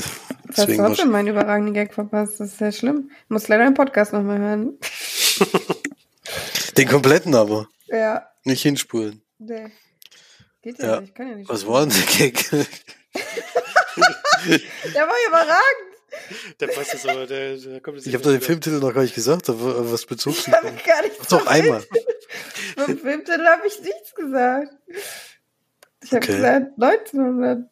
hast deswegen war trotzdem meinen überragenden Gag verpasst. Das ist sehr schlimm. Ich muss leider den Podcast nochmal hören. den kompletten aber, Ja, nicht hinspulen. nee. Geht ja, Ja. nicht. Ich kann ja nicht. Was war denn der Gag? Der war überragend. Der passt jetzt aber, der, der kommt jetzt Ich nicht habe doch den. Filmtitel noch gar nicht gesagt, aber was bezog sich Ich habe denn? gar nichts Doch einmal. Vom Filmtitel habe ich nichts gesagt. Ich habe Okay. gesagt 1900.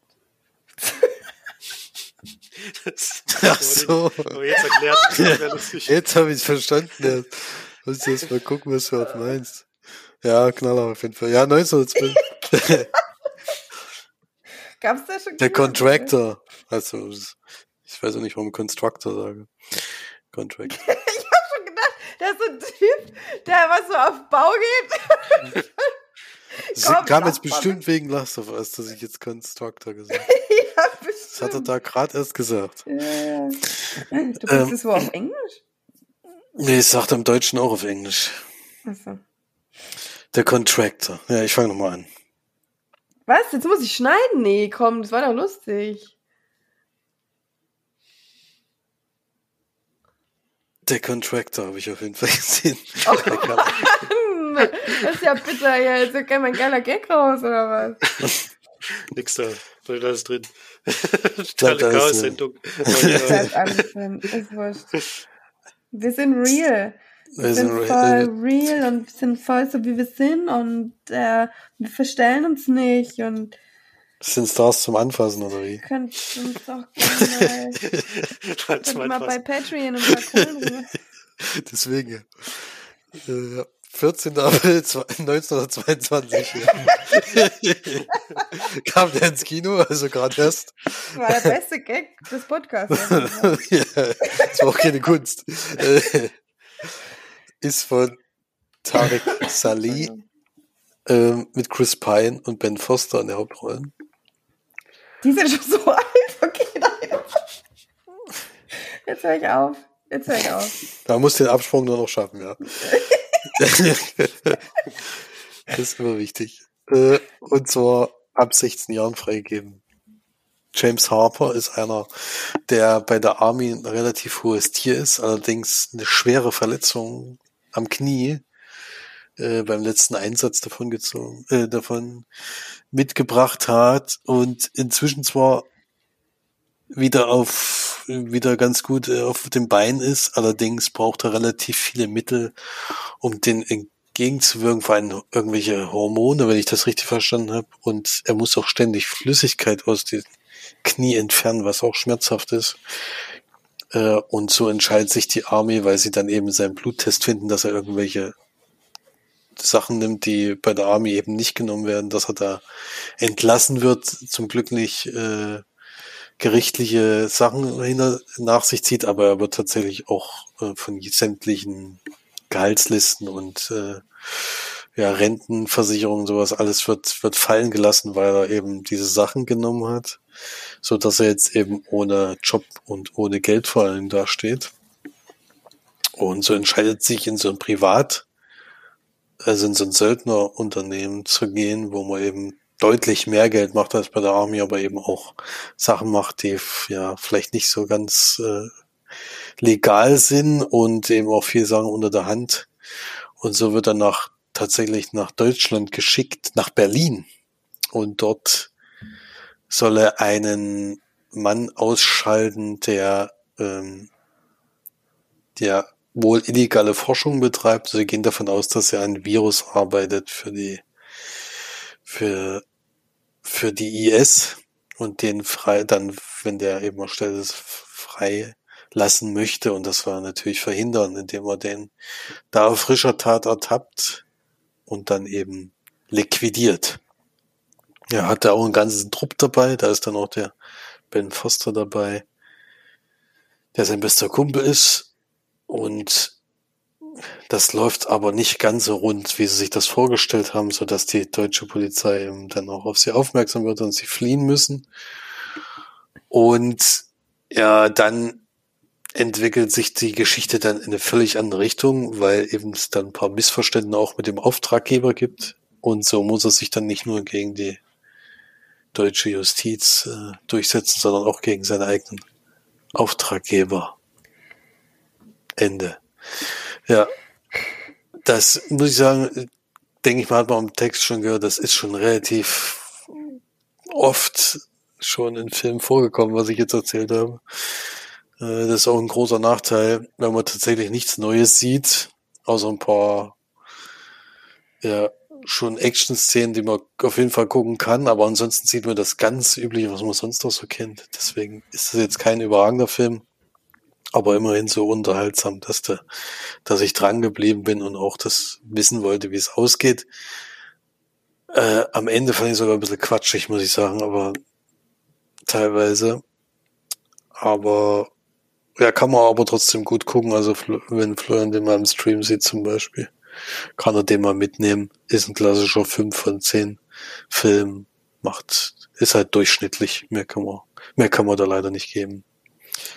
Das- Ach so. Aber jetzt erklärt, lustig. Jetzt habe ich verstanden. Ja. Muss ich erst mal gucken, was du überhaupt meinst. Ja, Knaller auf jeden Fall. Ja, 1912. Gab es da schon Der? Contractor. Also, ich weiß auch nicht, warum Constructor sage. Contractor. Ich habe schon gedacht, der ist so ein Typ, der was so auf Bau geht. Das Komm, kam jetzt bestimmt wegen Last of Us, dass ich jetzt Constructor gesagt habe. ja, Das hat er bestimmt. da gerade erst gesagt. Ja, ja. Du Ähm, bist es wohl auf Englisch? Nee, es sagt im Deutschen auch auf Englisch. Achso. Der Contractor. Ja, ich fange nochmal an. Was? Jetzt muss ich schneiden? Nee, komm, das war doch lustig. Der Contractor habe ich auf jeden Fall gesehen. Oh, Mann, das ist ja bitter hier. Jetzt ist ja mein geiler Gag raus, oder was? Nix da. Soll das drin? Da- Totale da ist, Chaos-Sendung. Das ist alles drin. Ist wurscht. Wir sind real. Wir sind sind voll re- real und wir sind voll so, wie wir sind und äh, wir verstellen uns nicht und sind Stars zum Anfassen, oder wie? könnt uns auch gerne mal, könnt mal bei. Patreon und bei Kohlen. Deswegen. ja. Äh, ja. 14. April zwei- 1922. ja. Kam der ins Kino, also gerade erst. Das war der beste Gag des Podcasts. ja, das war auch keine Kunst. Äh, Ist von Tarek Salih ähm, mit Chris Pine und Ben Foster in der Hauptrolle. Die sind schon so alt. Okay, nein. Jetzt höre ich auf. Jetzt höre ich auf. Da muss den Absprung nur noch schaffen, ja. das ist immer wichtig. Äh, Und zwar ab 16 Jahren freigegeben. James Harper ist einer, der bei der Army ein relativ hohes Tier ist, allerdings eine schwere Verletzung am Knie äh, beim letzten Einsatz davon gezogen, äh, davon mitgebracht hat und inzwischen zwar wieder auf wieder ganz gut äh, auf dem Bein ist, allerdings braucht er relativ viele Mittel, um den entgegenzuwirken, vor allem irgendwelche Hormone, wenn ich das richtig verstanden habe. Und er muss auch ständig Flüssigkeit aus dem Knie entfernen, was auch schmerzhaft ist. Äh, Und so entscheidet sich die Army, weil sie dann eben seinen Bluttest finden, dass er irgendwelche Sachen nimmt, die bei der Army eben nicht genommen werden, dass er da entlassen wird, zum Glück nicht äh, gerichtliche Sachen hinter, nach sich zieht, aber er wird tatsächlich auch äh, von sämtlichen Gehaltslisten und äh, ja, Rentenversicherung, sowas, alles wird, wird fallen gelassen, weil er eben diese Sachen genommen hat, so dass er jetzt eben ohne Job und ohne Geld vor allem dasteht. Und so entscheidet sich in so ein Privat, also in so ein Söldnerunternehmen zu gehen, wo man eben deutlich mehr Geld macht als bei der Army, aber eben auch Sachen macht, die ja vielleicht nicht so ganz äh, legal sind und eben auch viel Sachen unter der Hand. Und so wird er nach tatsächlich nach Deutschland geschickt, nach Berlin. Und dort soll er einen Mann ausschalten, der, ähm, der wohl illegale Forschung betreibt. Sie gehen davon aus, dass er ein Virus arbeitet für die, für, für die IS und den frei, dann, wenn der eben erstellt ist, frei lassen möchte. Und das war natürlich verhindern, indem er den da auf frischer Tat ertappt und dann eben liquidiert. Er hatte auch einen ganzen Trupp dabei, da ist dann auch der Ben Foster dabei, der sein bester Kumpel ist und das läuft aber nicht ganz so rund, wie sie sich das vorgestellt haben, so dass die deutsche Polizei eben dann auch auf sie aufmerksam wird und sie fliehen müssen. Und ja, dann entwickelt sich die Geschichte dann in eine völlig andere Richtung, weil eben es dann ein paar Missverständnisse auch mit dem Auftraggeber gibt. Und so muss er sich dann nicht nur gegen die deutsche Justiz äh, durchsetzen, sondern auch gegen seine eigenen Auftraggeber. Ende. Ja, das muss ich sagen, denke ich mal, hat man im Text schon gehört, das ist schon relativ oft schon in Filmen vorgekommen, was ich jetzt erzählt habe. Äh, das ist auch ein großer Nachteil, wenn man tatsächlich nichts Neues sieht, außer ein paar ja, schon Action-Szenen, die man auf jeden Fall gucken kann, aber ansonsten sieht man das ganz übliche, was man sonst auch so kennt. Deswegen ist das jetzt kein überragender Film, aber immerhin so unterhaltsam, dass, der, dass ich dran geblieben bin und auch das wissen wollte, wie es ausgeht. Äh, am Ende fand ich sogar ein bisschen quatschig, muss ich sagen, aber teilweise. Aber ja, kann man aber trotzdem gut gucken. Also wenn Florian den mal im Stream sieht zum Beispiel, kann er den mal mitnehmen. Ist ein klassischer 5 von 10 Film. Macht, ist halt durchschnittlich. Mehr kann man, mehr kann man da leider nicht geben.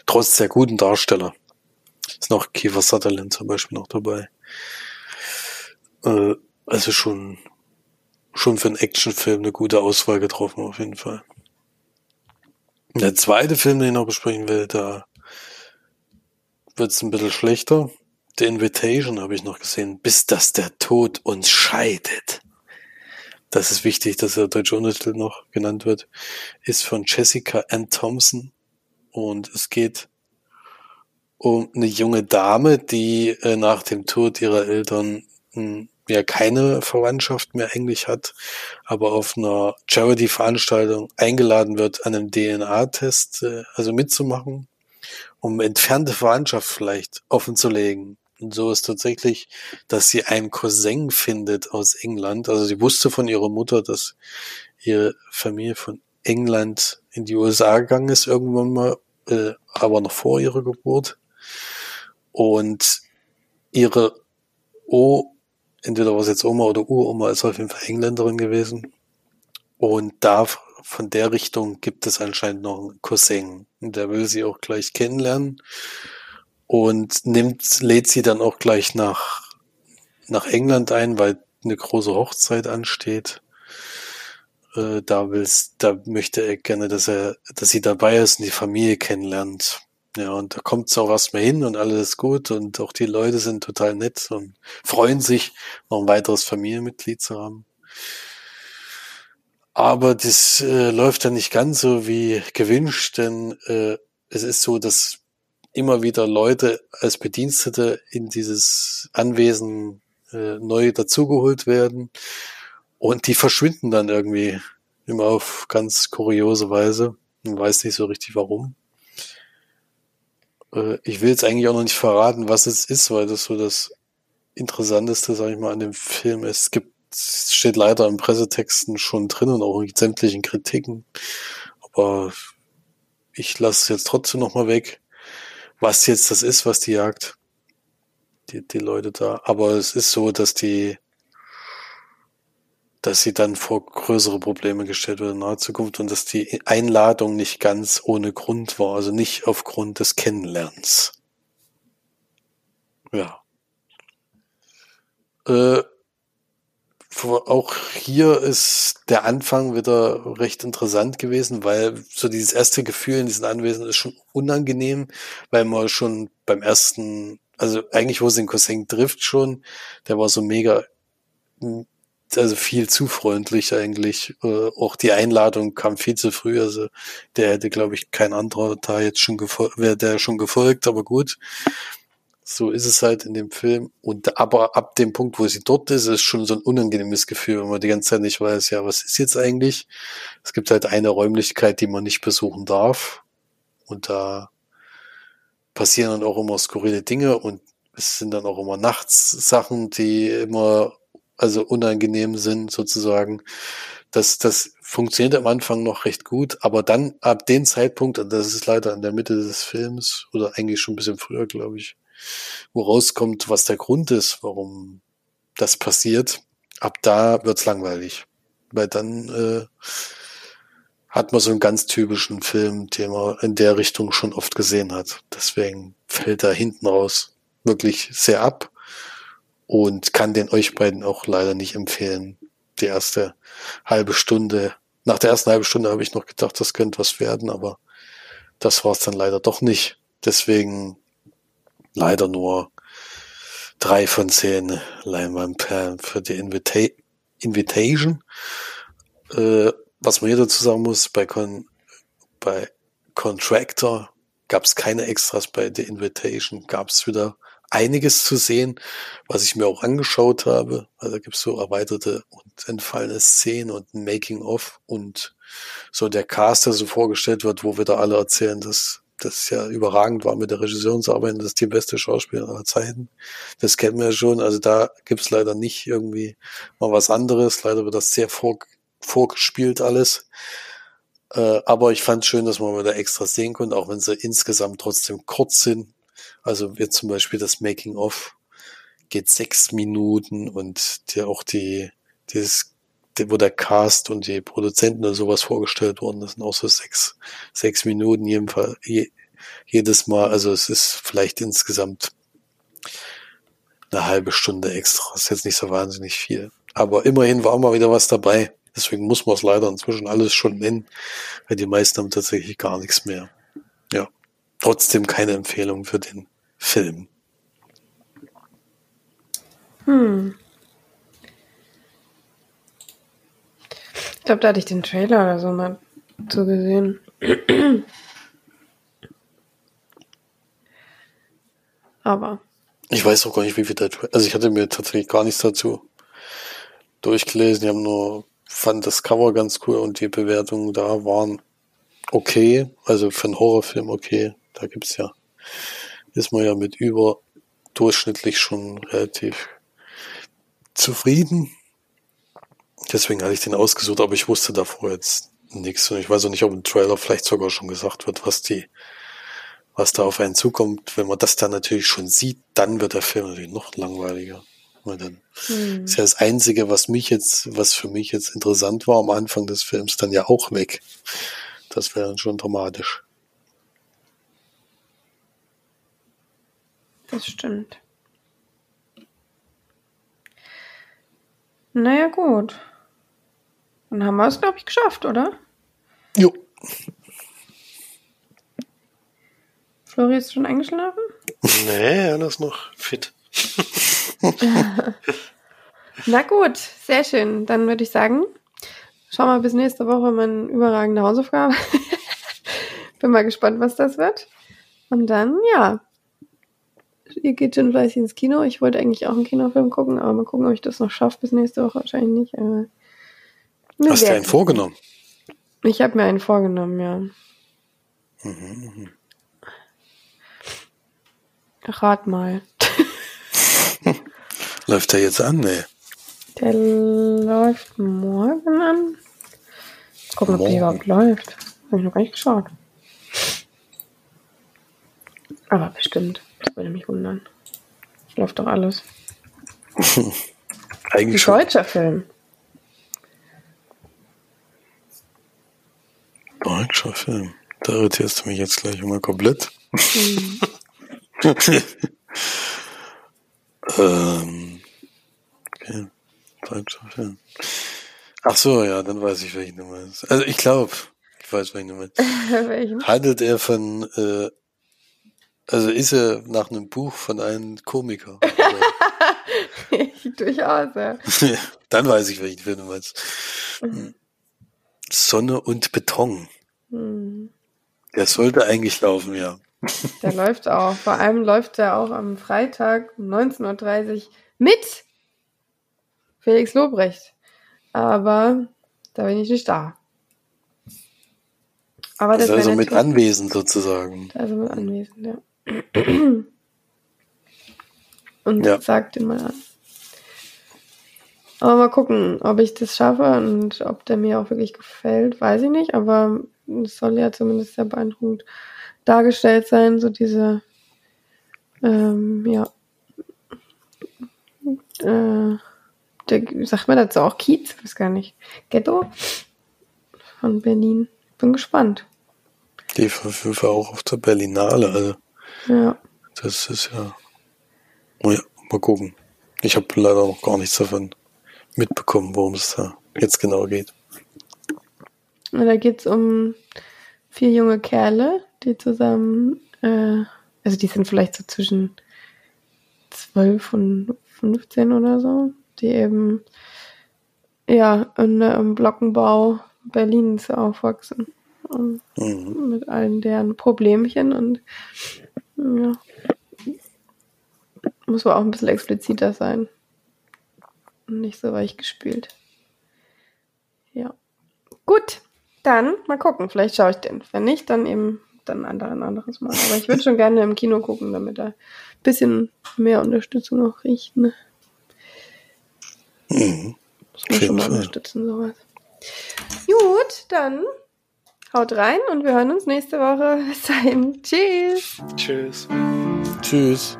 Trotz sehr guten Darsteller. Ist noch Kiefer Sutherland zum Beispiel noch dabei. Äh, also schon, schon für einen Actionfilm eine gute Auswahl getroffen auf jeden Fall. Der zweite Film, den ich noch besprechen will, da wird's ein bisschen schlechter. The Invitation habe ich noch gesehen, bis dass der Tod uns scheidet. Das ist wichtig, dass der deutsche Untertitel noch genannt wird. Ist von Jessica Ann Thompson und es geht um eine junge Dame, die äh, nach dem Tod ihrer Eltern mh, hm, ja keine Verwandtschaft mehr eigentlich hat, aber auf einer Charity-Veranstaltung eingeladen wird, an einem DNA-Test äh, also mitzumachen um entfernte Verwandtschaft vielleicht offenzulegen. Und so ist tatsächlich, dass sie einen Cousin findet aus England. Also sie wusste von ihrer Mutter, dass ihre Familie von England in die USA gegangen ist irgendwann mal, äh, aber noch vor ihrer Geburt. Und ihre O, entweder war es jetzt Oma oder Uroma, ist auf jeden Fall Engländerin gewesen. Und da von der Richtung gibt es anscheinend noch einen Cousin. Und der will sie auch gleich kennenlernen und nimmt, lädt sie dann auch gleich nach, nach England ein, weil eine große Hochzeit ansteht. Äh, da will's, da möchte er gerne, dass er, dass sie dabei ist und die Familie kennenlernt. Ja, und da kommt auch erstmal hin und alles ist gut und auch die Leute sind total nett und freuen sich, noch ein weiteres Familienmitglied zu haben. Aber das äh, läuft dann nicht ganz so wie gewünscht, denn äh, es ist so, dass immer wieder Leute als Bedienstete in dieses Anwesen äh, neu dazugeholt werden und die verschwinden dann irgendwie immer auf ganz kuriose Weise. Man weiß nicht so richtig warum. Äh, ich will jetzt eigentlich auch noch nicht verraten, was es ist, weil das so das Interessanteste, sag ich mal, an dem Film ist. Es gibt das steht leider im Pressetexten schon drin und auch in sämtlichen Kritiken. Aber ich lasse es jetzt trotzdem nochmal weg, was jetzt das ist, was die Jagd. die, die Leute da. Aber es ist so, dass die, dass sie dann vor größere Probleme gestellt wird in naher Zukunft und dass die Einladung nicht ganz ohne Grund war, also nicht aufgrund des Kennenlernens. Ja. Äh, auch hier ist der Anfang wieder recht interessant gewesen, weil so dieses erste Gefühl in diesen Anwesen ist schon unangenehm, weil man schon beim ersten, also eigentlich wo sie den Cousin trifft schon, der war so mega, also viel zu freundlich eigentlich. Äh, auch die Einladung kam viel zu früh, also der hätte, glaube ich, kein anderer da jetzt schon gefolgt, wäre der schon gefolgt, aber gut. So ist es halt in dem Film. Und aber ab dem Punkt, wo sie dort ist, ist schon so ein unangenehmes Gefühl, wenn man die ganze Zeit nicht weiß, ja, was ist jetzt eigentlich? Es gibt halt eine Räumlichkeit, die man nicht besuchen darf. Und da passieren dann auch immer skurrile Dinge und es sind dann auch immer nachts Sachen, die immer also unangenehm sind sozusagen. Das, das funktioniert am Anfang noch recht gut, aber dann ab dem Zeitpunkt, und das ist leider in der Mitte des Films oder eigentlich schon ein bisschen früher, glaube ich, wo rauskommt, was der Grund ist, warum das passiert, ab da wird's langweilig. Weil dann äh, hat man so einen ganz typischen Film, den man in der Richtung schon oft gesehen hat. Deswegen fällt er hinten raus wirklich sehr ab und kann den euch beiden auch leider nicht empfehlen. Die erste halbe Stunde, nach der ersten halben Stunde habe ich noch gedacht, das könnte was werden, aber das war es dann leider doch nicht. Deswegen leider nur drei von zehn Leinwandperlen für die Invita Invitation. Äh, was man hier dazu sagen muss, bei, Con bei Contractor gab es keine Extras, bei The Invitation gab es wieder einiges zu sehen, was ich mir auch angeschaut habe. Also da gibt es so erweiterte und entfallene Szenen und ein Making-of und so der Cast, der so vorgestellt wird, wo wir da alle erzählen, dass das ja überragend war mit der Regisseurensarbeit, das ist die beste Schauspielerin aller Zeiten. Das kennen wir ja schon. Also da gibt's leider nicht irgendwie mal was anderes. Leider wird das sehr vor, vorgespielt alles. Äh, aber ich fand schön, dass man da extra sehen konnte, auch wenn sie insgesamt trotzdem kurz sind. Also wird zum Beispiel das Making of geht sechs Minuten und die, auch die, dieses wo der Cast und die Produzenten oder sowas vorgestellt wurden. Das sind auch so sechs, sechs Minuten jedenfalls, je, jedes Mal. Also es ist vielleicht insgesamt eine halbe Stunde extra. Das ist jetzt nicht so wahnsinnig viel. Aber immerhin war mal wieder was dabei. Deswegen muss man es leider inzwischen alles schon nennen, weil die meisten haben tatsächlich gar nichts mehr. Trotzdem keine Empfehlung für den Film. Hm. Ich glaube, da hatte ich den Trailer oder so mal zugesehen. Aber. Ich weiß auch gar nicht, wie viel der Trailer. Also ich hatte mir tatsächlich gar nichts dazu durchgelesen. Ich habe nur fand das Cover ganz cool und die Bewertungen da waren okay. Also für einen Horrorfilm okay. Da gibt's ja, ist man ja mit überdurchschnittlich schon relativ zufrieden. Deswegen hatte ich den ausgesucht, aber ich wusste davor jetzt nichts. Und ich weiß auch nicht, ob im Trailer vielleicht sogar schon gesagt wird, was die, was da auf einen zukommt. Wenn man das dann natürlich schon sieht, dann wird der Film natürlich noch langweiliger. Weil dann hm. ist ja das Einzige, was mich jetzt, was für mich jetzt interessant war am Anfang des Films, dann ja auch weg. Das wäre dann schon dramatisch. Das stimmt. Naja, gut. Dann haben wir es, glaube ich, geschafft, oder? Jo. Flori ist schon eingeschlafen? Nee, er ist noch fit. Na gut, sehr schön. Dann würde ich sagen, schauen wir bis nächste Woche meine überragende Hausaufgabe. Bin mal gespannt, was das wird. Und dann, ja, ihr geht schon fleißig ins Kino. Ich wollte eigentlich auch einen Kinofilm gucken, aber mal gucken, ob ich das noch schaffe bis nächste Woche. Wahrscheinlich nicht. Aber Hast du einen vorgenommen? Ich habe mir einen vorgenommen, ja. Mhm, mhm. Rat mal. läuft der jetzt an? Nee. Der läuft morgen an. Gucken, ob der überhaupt läuft. Habe ich noch gar nicht geschaut. Aber bestimmt. Das würde mich wundern. läuft doch alles. Eigentlich Ein deutscher Film. Deutscher Film. Da irritierst du mich jetzt gleich mal komplett. Hm. ähm, okay. Deutscher Film. Ach so, ja, dann weiß ich, welchen du meinst. Also ich glaube, ich weiß, welchen du meinst. Welchen? Handelt er von, äh, also ist er nach einem Buch von einem Komiker? Durchaus, ja. dann weiß ich, welchen Film du meinst. Hm. Sonne und Beton. Hm. Der sollte eigentlich laufen, ja. Der läuft auch. Vor allem läuft er auch am Freitag um 19.30 Uhr mit Felix Lobrecht. Aber da bin ich nicht da. Aber Das das ist also mit anwesend sozusagen. Also mit anwesend, ja. Und Ja. sagt ihn mal an. Aber mal gucken, ob ich das schaffe und ob der mir auch wirklich gefällt, weiß ich nicht, aber es soll ja zumindest sehr beeindruckend dargestellt sein, so diese, ähm, ja, äh, der, sagt man dazu auch Kiez? Ich weiß gar nicht. Ghetto von Berlin. Bin gespannt. Die verfüge auch auf der Berlinale, also Ja. das ist ja. Oh ja, mal gucken. Ich habe leider noch gar nichts davon mitbekommen, worum es da jetzt genau geht. Da geht's um vier junge Kerle, die zusammen, äh, also die sind vielleicht so zwischen 12 und 15 oder so, die eben ja in, äh, im Glockenbau Berlins aufwachsen. Und Mhm. mit allen deren Problemchen und ja. Muss wohl auch ein bisschen expliziter sein. Nicht so weich gespielt. Ja. Gut, dann mal gucken. Vielleicht schaue ich den. Wenn nicht, dann eben dann ein ander- ein anderes Mal. Aber ich würde schon gerne im Kino gucken, damit er ein bisschen mehr Unterstützung auch riecht. Ne? Mhm. Muss man schon mal unterstützen, sowas. Gut, dann haut rein und wir hören uns nächste Woche. Bis dahin. Tschüss. Tschüss. Tschüss.